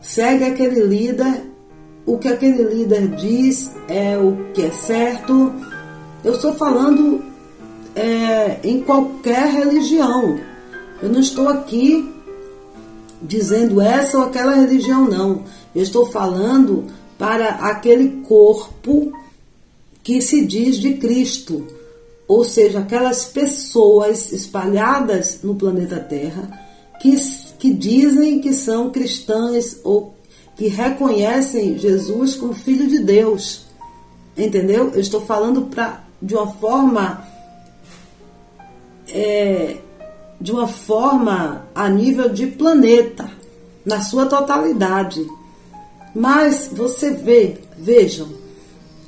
B: segue aquele líder, o que aquele líder diz é o que é certo. Eu estou falando é, em qualquer religião. Eu não estou aqui dizendo essa ou aquela religião, não. Eu estou falando para aquele corpo que se diz de Cristo, ou seja, aquelas pessoas espalhadas no planeta Terra que, que dizem que são cristãs ou que reconhecem Jesus como Filho de Deus. Entendeu? Eu estou falando pra, de uma forma. É, de uma forma a nível de planeta, na sua totalidade. Mas você vê, vejam,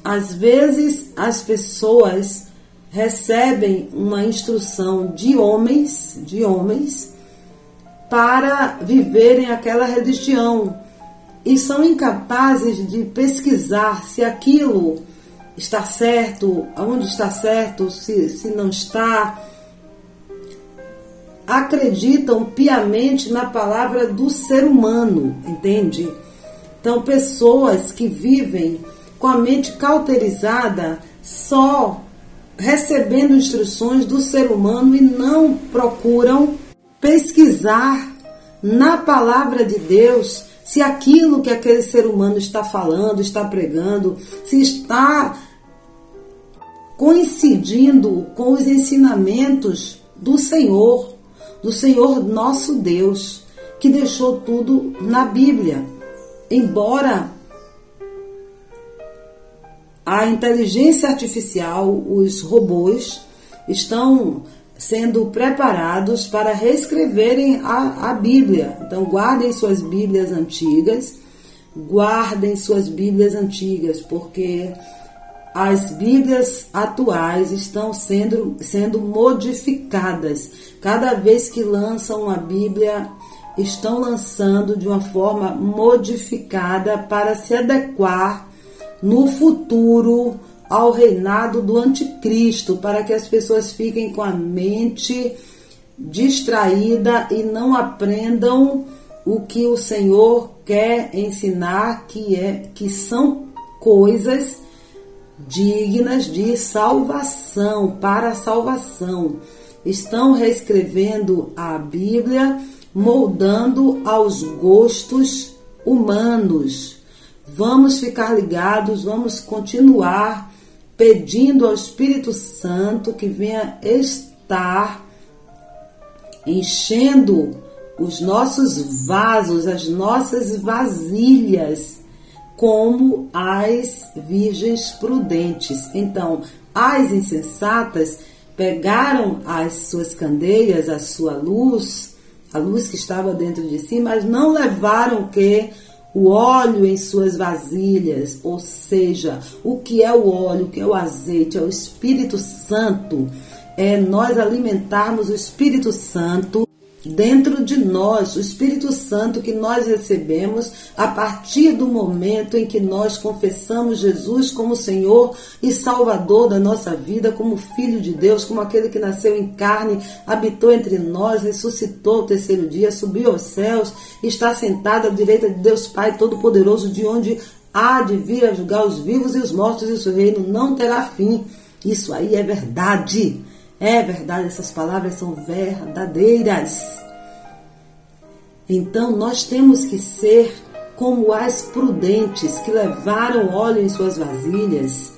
B: às vezes as pessoas recebem uma instrução de homens, de homens, para viverem aquela religião e são incapazes de pesquisar se aquilo está certo, aonde está certo, se, se não está. Acreditam piamente na palavra do ser humano, entende? Então, pessoas que vivem com a mente cauterizada só recebendo instruções do ser humano e não procuram pesquisar na palavra de Deus se aquilo que aquele ser humano está falando, está pregando, se está coincidindo com os ensinamentos do Senhor, do Senhor nosso Deus, que deixou tudo na Bíblia. Embora a inteligência artificial, os robôs, estão sendo preparados para reescreverem a, a Bíblia. Então, guardem suas Bíblias antigas, guardem suas Bíblias antigas, porque as Bíblias atuais estão sendo, sendo modificadas. Cada vez que lançam uma Bíblia, estão lançando de uma forma modificada para se adequar no futuro ao reinado do anticristo, para que as pessoas fiquem com a mente distraída e não aprendam o que o Senhor quer ensinar, que é que são coisas dignas de salvação, para a salvação. Estão reescrevendo a Bíblia, moldando aos gostos humanos. Vamos ficar ligados, vamos continuar pedindo ao Espírito Santo que venha estar enchendo os nossos vasos, as nossas vasilhas, como as virgens prudentes. Então, as insensatas pegaram as suas candeias, a sua luz, a luz que estava dentro de si, mas não levaram que o óleo em suas vasilhas, ou seja, o que é o óleo, o que é o azeite, é o Espírito Santo. É nós alimentarmos o Espírito Santo dentro de nós, o Espírito Santo que nós recebemos a partir do momento em que nós confessamos Jesus como Senhor e Salvador da nossa vida, como Filho de Deus, como aquele que nasceu em carne, habitou entre nós, ressuscitou o terceiro dia, subiu aos céus, está sentado à direita de Deus Pai Todo-Poderoso, de onde há de vir a julgar os vivos e os mortos, e o seu reino não terá fim. Isso aí é verdade. É verdade, essas palavras são verdadeiras. Então nós temos que ser como as prudentes que levaram óleo em suas vasilhas,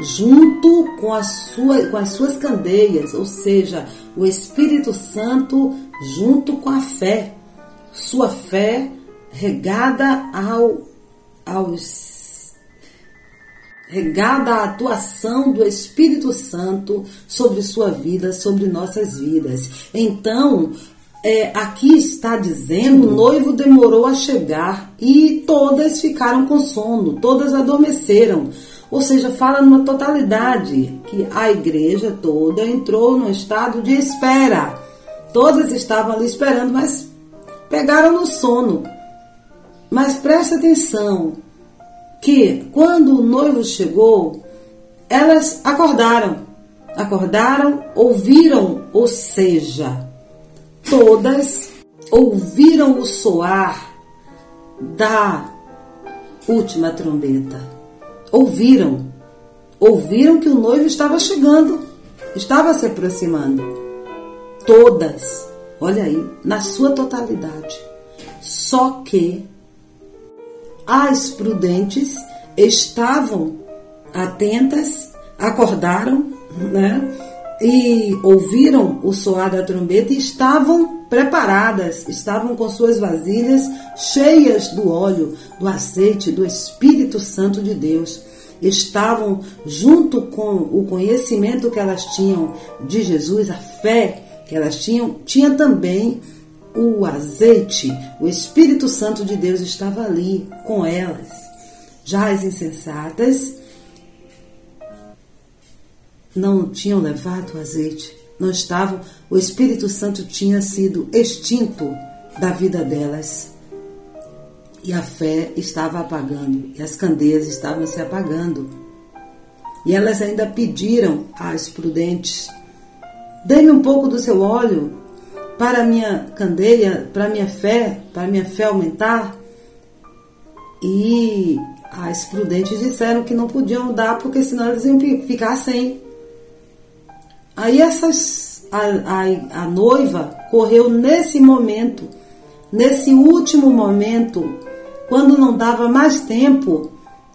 B: junto com, sua, com as suas candeias, ou seja, o Espírito Santo junto com a fé. Sua fé regada ao, aos regada a atuação do Espírito Santo sobre sua vida, sobre nossas vidas. Então, é, aqui está dizendo: o noivo demorou a chegar e todas ficaram com sono, todas adormeceram. Ou seja, fala numa totalidade que a igreja toda entrou no estado de espera. Todas estavam ali esperando, mas pegaram no sono. Mas preste atenção, que quando o noivo chegou, elas acordaram. Acordaram, ouviram, ou seja, todas ouviram o soar da última trombeta. Ouviram. Ouviram que o noivo estava chegando, estava se aproximando. Todas, olha aí, na sua totalidade. Só que as prudentes estavam atentas, acordaram, né? E ouviram o soar da trombeta e estavam preparadas, estavam com suas vasilhas cheias do óleo, do azeite, do Espírito Santo de Deus. Estavam junto com o conhecimento que elas tinham de Jesus, a fé que elas tinham, tinha também o azeite, o Espírito Santo de Deus estava ali com elas. Já as insensatas não tinham levado o azeite, não estavam, o Espírito Santo tinha sido extinto da vida delas. E a fé estava apagando, e as candeias estavam se apagando. E elas ainda pediram às prudentes: Dê-me um pouco do seu óleo para a minha candeia, para a minha fé, para a minha fé aumentar. E as prudentes disseram que não podiam dar porque senão eles iam ficar sem. Aí essas, a, a, a noiva correu nesse momento, nesse último momento, quando não dava mais tempo,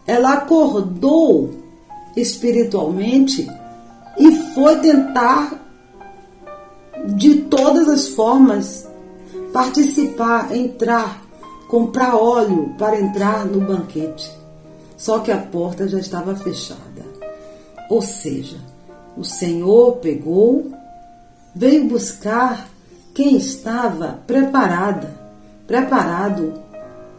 B: ela acordou espiritualmente e foi tentar de todas as formas participar, entrar, comprar óleo para entrar no banquete. Só que a porta já estava fechada. Ou seja, o Senhor pegou, veio buscar quem estava preparada, preparado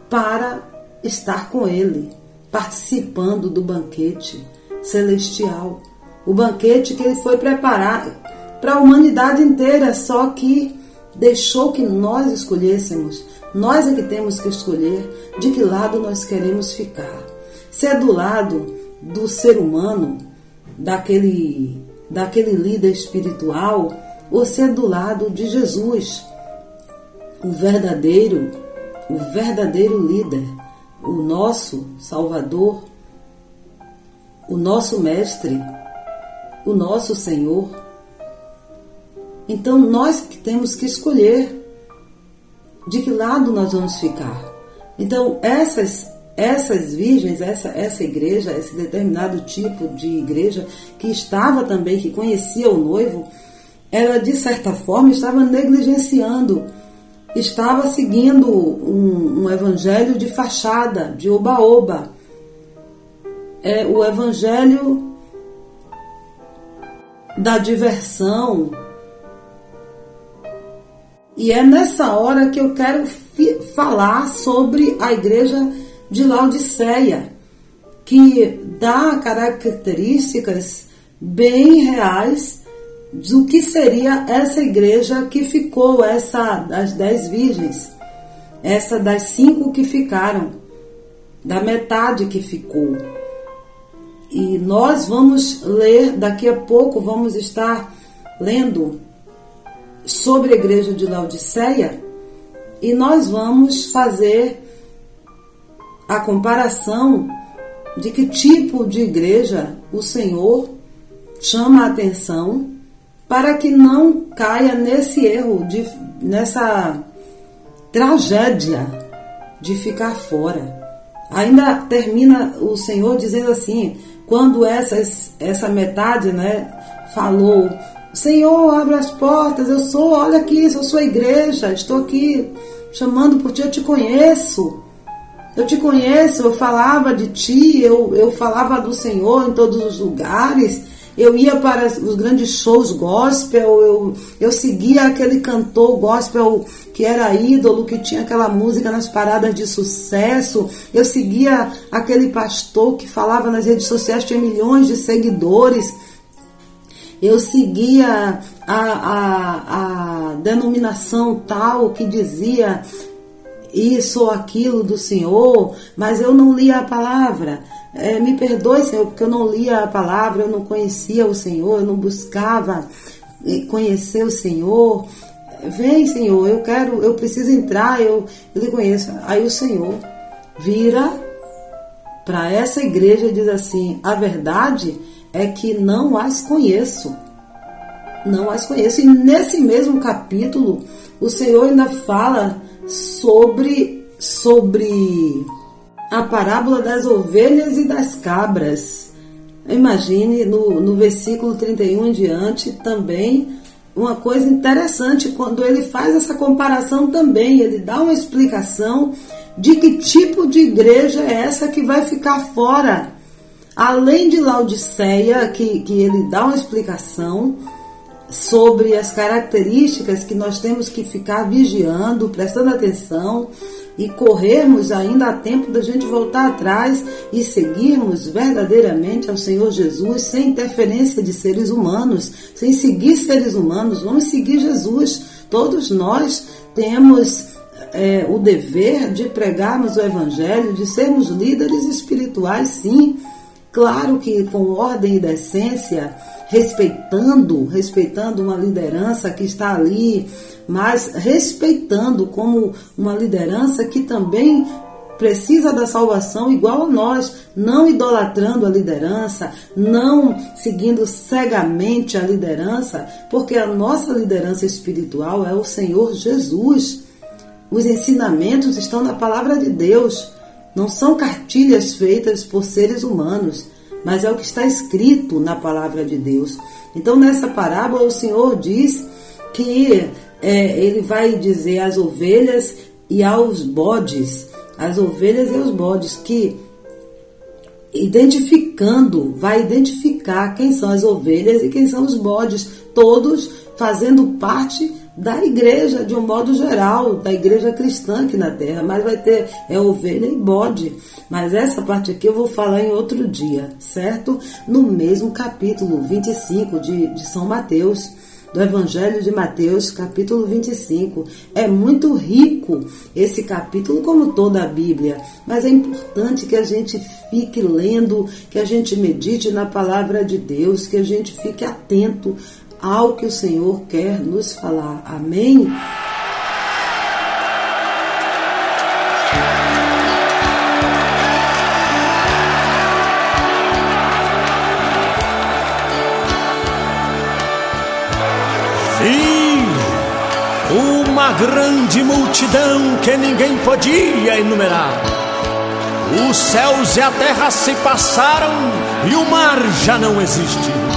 B: para estar com ele, participando do banquete celestial. O banquete que ele foi preparar para a humanidade inteira, só que deixou que nós escolhêssemos. Nós é que temos que escolher de que lado nós queremos ficar. Se é do lado do ser humano, daquele, daquele líder espiritual, ou se é do lado de Jesus, o verdadeiro, o verdadeiro líder, o nosso Salvador, o nosso Mestre, o nosso Senhor. Então nós temos que escolher de que lado nós vamos ficar. Então essas essas virgens, essa, essa igreja, esse determinado tipo de igreja que estava também, que conhecia o noivo, ela de certa forma estava negligenciando, estava seguindo um, um evangelho de fachada, de oba-oba. É o evangelho da diversão. E é nessa hora que eu quero falar sobre a igreja de Laodiceia, que dá características bem reais do que seria essa igreja que ficou, essa das dez virgens, essa das cinco que ficaram, da metade que ficou. E nós vamos ler daqui a pouco, vamos estar lendo sobre a igreja de Laodiceia e nós vamos fazer a comparação de que tipo de igreja o Senhor chama a atenção para que não caia nesse erro, de, nessa tragédia de ficar fora. Ainda termina o Senhor dizendo assim, quando essas, essa metade né, falou, Senhor, abre as portas, eu sou, olha aqui, sou sua igreja, estou aqui chamando por ti, eu te conheço. Eu te conheço, eu falava de ti, eu, eu falava do Senhor em todos os lugares, eu ia para os grandes shows gospel, eu, eu seguia aquele cantor gospel que era ídolo, que tinha aquela música nas paradas de sucesso, eu seguia aquele pastor que falava nas redes sociais, tinha milhões de seguidores. Eu seguia a, a, a denominação tal que dizia isso ou aquilo do Senhor, mas eu não lia a palavra. é, me perdoe, Senhor, porque eu não lia a palavra, eu não conhecia o Senhor, eu não buscava eh, conhecer o Senhor. Vem, Senhor, eu quero, eu preciso entrar, eu, eu lhe conheço. Aí o Senhor vira para essa igreja e diz assim: a verdade é que não as conheço. Não as conheço. E nesse mesmo capítulo, o Senhor ainda fala sobre, sobre a parábola das ovelhas e das cabras. Imagine no, no versículo 31 em diante também uma coisa interessante quando ele faz essa comparação também, ele dá uma explicação de que tipo de igreja é essa que vai ficar fora. Além de Laodiceia, que, que ele dá uma explicação sobre as características que nós temos que ficar vigiando, prestando atenção e corrermos ainda a tempo da gente voltar atrás e seguirmos verdadeiramente ao Senhor Jesus sem interferência de seres humanos, sem seguir seres humanos, vamos seguir Jesus. Todos nós temos é, o dever de pregarmos o Evangelho, de sermos líderes espirituais, sim. Claro que com ordem e decência, respeitando, respeitando uma liderança que está ali, mas respeitando como uma liderança que também precisa da salvação igual a nós, não idolatrando a liderança, não seguindo cegamente a liderança, porque a nossa liderança espiritual é o Senhor Jesus. Os ensinamentos estão na palavra de Deus, não são cartilhas feitas por seres humanos, mas é o que está escrito na palavra de Deus. Então, nessa parábola, o Senhor diz que é, ele vai dizer às ovelhas e aos bodes, as ovelhas e os bodes, que identificando, vai identificar quem são as ovelhas e quem são os bodes, todos fazendo parte da igreja de um modo geral, da igreja cristã aqui na terra, mas vai ter é ovelha e bode. Mas essa parte aqui eu vou falar em outro dia, certo? No mesmo capítulo 25 de, de São Mateus, do Evangelho de Mateus, capítulo 25. É muito rico esse capítulo, como toda a Bíblia, mas é importante que a gente fique lendo, que a gente medite na palavra de Deus, que a gente fique atento ao que o Senhor quer nos falar. Amém?
M: Sim, uma grande multidão que ninguém podia enumerar. Os céus e a terra se passaram e o mar já não existe.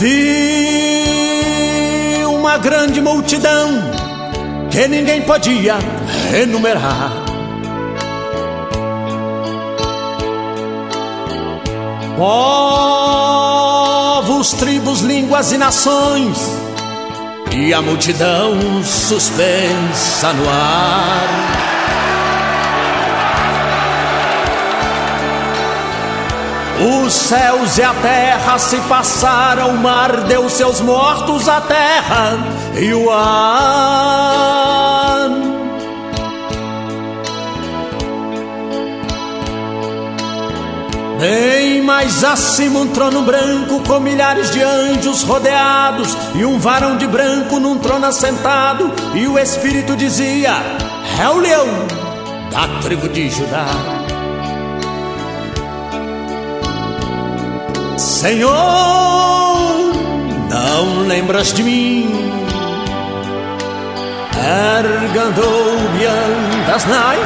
M: Vi uma grande multidão que ninguém podia enumerar. Povos, tribos, línguas e nações, e a multidão suspensa no ar. Os céus e a terra se passaram, o mar deu seus mortos à terra e o ar. Bem mais acima um trono branco com milhares de anjos rodeados e um varão de branco num trono assentado e o Espírito dizia: É o leão da tribo de Judá. Senhor, não lembras de mim? Ergandou das nai.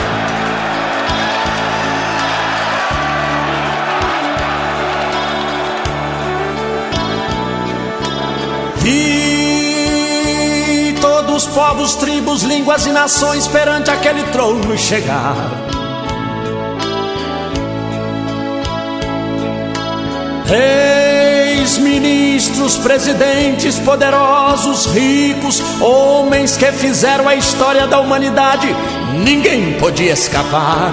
M: Vi todos povos, tribos, línguas e nações perante aquele trono chegar. Reis, ministros, presidentes, poderosos, ricos, homens que fizeram a história da humanidade, ninguém podia escapar.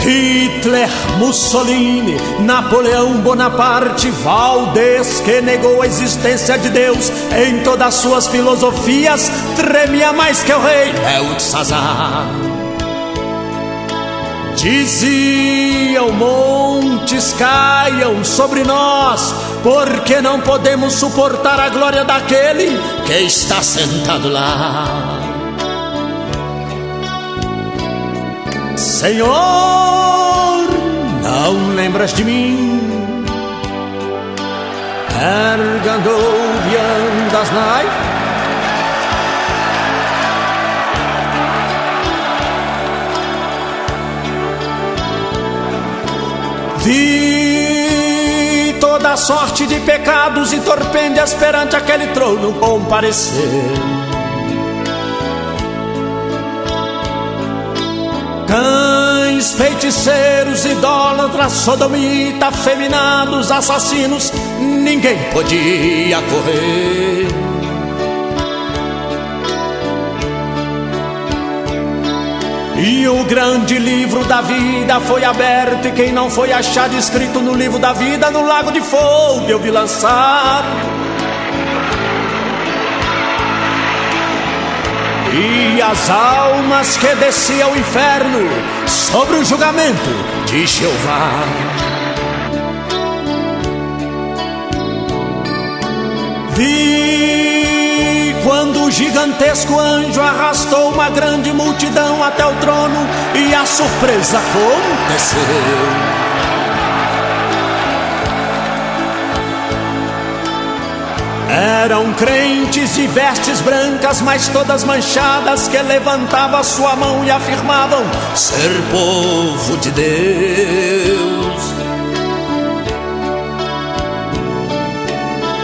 M: Hitler, Mussolini, Napoleão Bonaparte, Valdez, que negou a existência de Deus em todas as suas filosofias, tremia mais que o rei Belsazar. Diziam montes caiam sobre nós, porque não podemos suportar a glória daquele que está sentado lá. Senhor, não lembras de mim? Ergando viandas nai. Vi toda sorte de pecados e torpendas perante aquele trono comparecer. Cães, feiticeiros, idólatras, sodomita, afeminados, assassinos, ninguém podia correr. E o grande livro da vida foi aberto, e quem não foi achado escrito no livro da vida, no lago de fogo eu vi lançar. E as almas que desciam ao inferno sobre o julgamento de Jeová. Vi quando o gigantesco anjo arrastou uma grande multidão até o trono e a surpresa aconteceu. Eram crentes de vestes brancas, mas todas manchadas, que levantavam sua mão e afirmavam ser povo de Deus.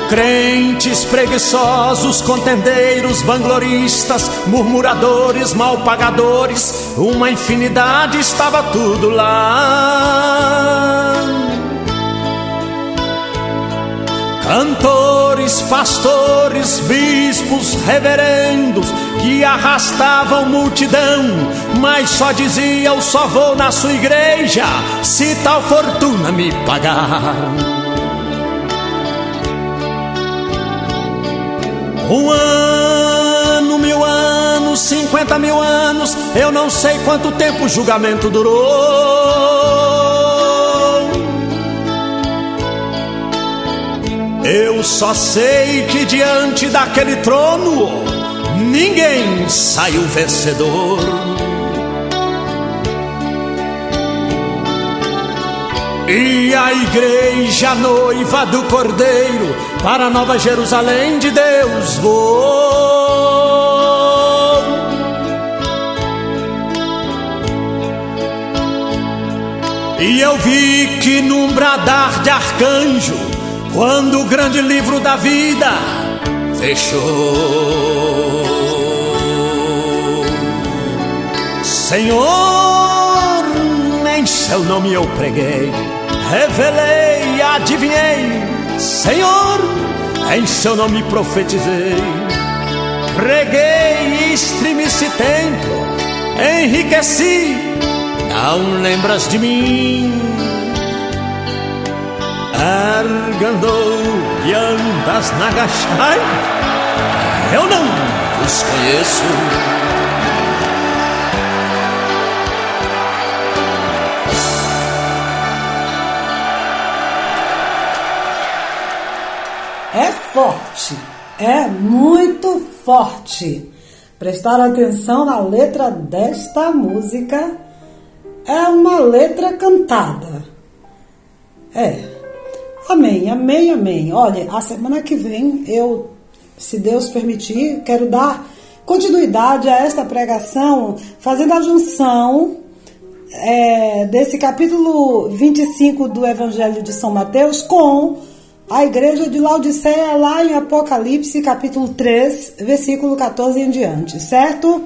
M: Crentes preguiçosos, contendeiros, vangloristas, murmuradores, malpagadores, uma infinidade estava tudo lá. Cantores, pastores, bispos, reverendos que arrastavam multidão, mas só diziam: só vou na sua igreja se tal fortuna me pagar. Um ano, mil anos, cinquenta mil anos, eu não sei quanto tempo o julgamento durou. Eu só sei que diante daquele trono ninguém saiu vencedor. E a igreja noiva do Cordeiro para Nova Jerusalém de Deus vou. E eu vi que num bradar de arcanjo quando o grande livro da vida fechou. Senhor, em seu nome eu preguei, revelei, adivinhei. Senhor, em seu nome profetizei, preguei, estremeci templo, enriqueci. Não lembras de mim? Argandou e andas na Eu não vos conheço
B: É forte, é muito forte. Prestar atenção na letra desta música. É uma letra cantada. É, Amém, amém, amém. Olha, a semana que vem eu, se Deus permitir, quero dar continuidade a esta pregação, fazendo a junção é, desse capítulo 25 do Evangelho de São Mateus com a igreja de Laodiceia, lá em Apocalipse, capítulo 3, versículo 14 em diante, certo?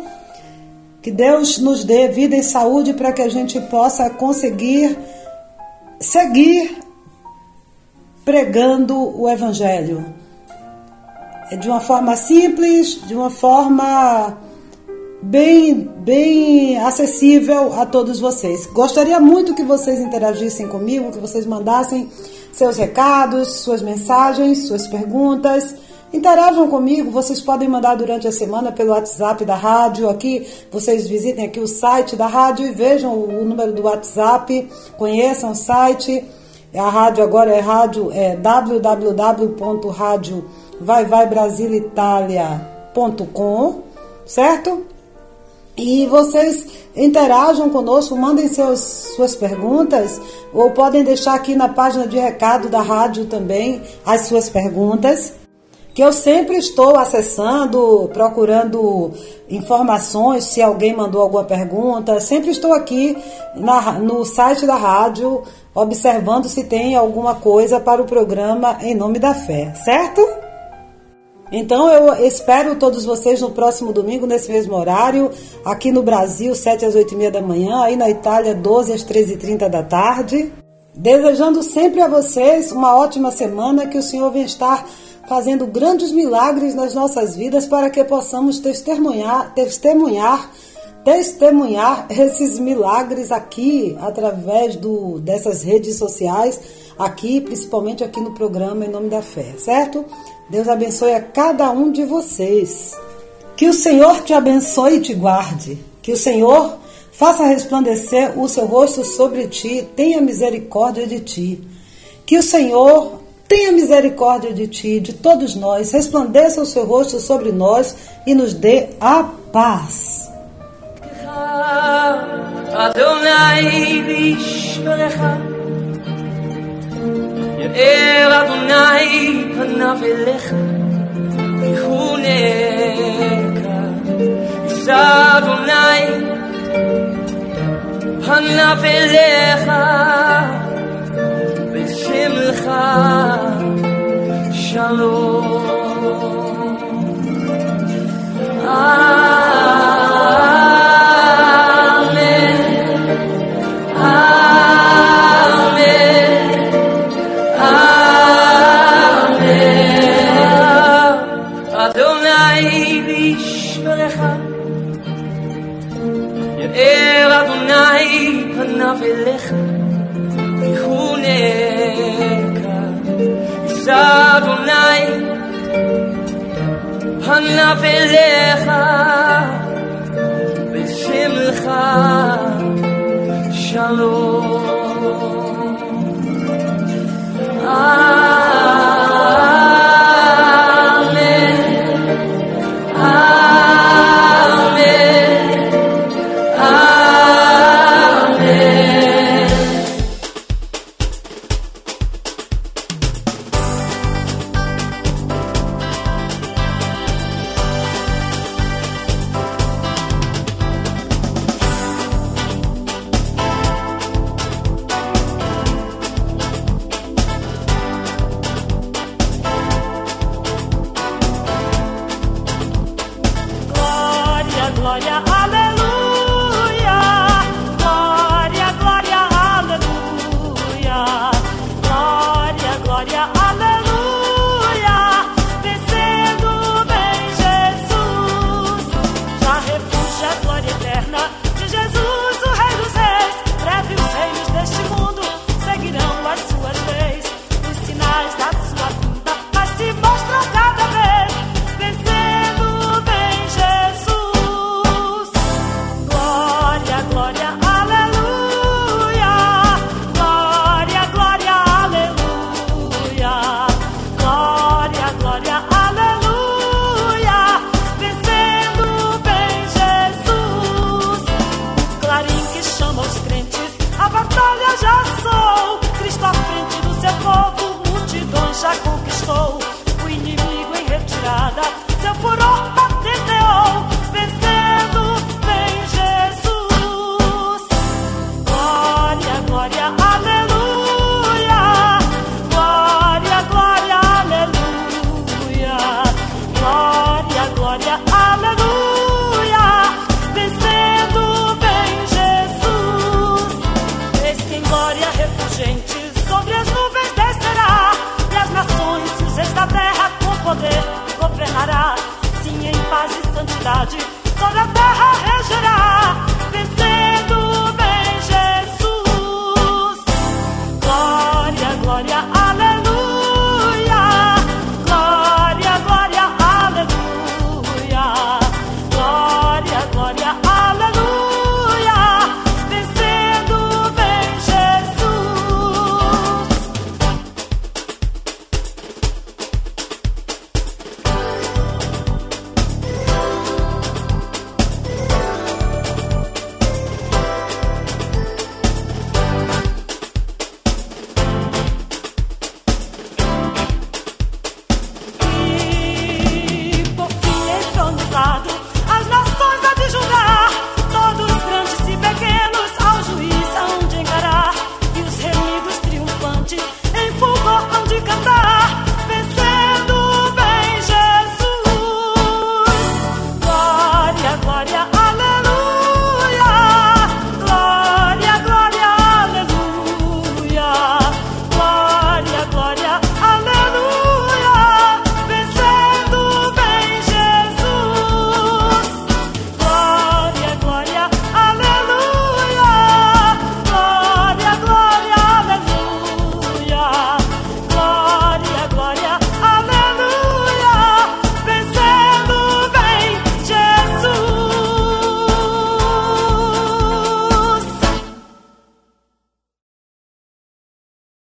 B: Que Deus nos dê vida e saúde para que a gente possa conseguir seguir pregando o Evangelho. É de uma forma simples, de uma forma bem, bem acessível a todos vocês. Gostaria muito que vocês interagissem comigo, que vocês mandassem seus recados, suas mensagens, suas perguntas. Interajam comigo, vocês podem mandar durante a semana pelo WhatsApp da rádio aqui. Vocês visitem aqui o site da rádio e vejam o número do WhatsApp, conheçam o site. A rádio agora é rádio é www.radiovaivaibrasilitalia.com, certo? E vocês interajam conosco, mandem seus, suas perguntas ou podem deixar aqui na página de recado da rádio também as suas perguntas que eu sempre estou acessando, procurando informações, se alguém mandou alguma pergunta, sempre estou aqui na, no site da rádio observando se tem alguma coisa para o programa Em Nome da Fé, certo? Então eu espero todos vocês no próximo domingo, nesse mesmo horário, aqui no Brasil, 7 às 8 e meia da manhã, aí na Itália, 12 às 13 e 30 da tarde. Desejando sempre a vocês uma ótima semana, que o Senhor venha estar fazendo grandes milagres nas nossas vidas para que possamos testemunhar, testemunhar, testemunhar esses milagres aqui através do, dessas redes sociais, aqui, principalmente aqui no programa Em Nome da Fé, certo? Deus abençoe a cada um de vocês. Que o Senhor te abençoe e te guarde. Que o Senhor faça resplandecer o seu rosto sobre ti, tenha misericórdia de ti. Que o Senhor tenha misericórdia de ti, de todos nós, resplandeça o seu rosto sobre nós e nos dê a paz.
E: Adonai vishmerecha Ye'er Adonai panav elecha Vihuneka Yisa Adonai panav elecha בשמך שלום. פניו אליך בשמך שלום.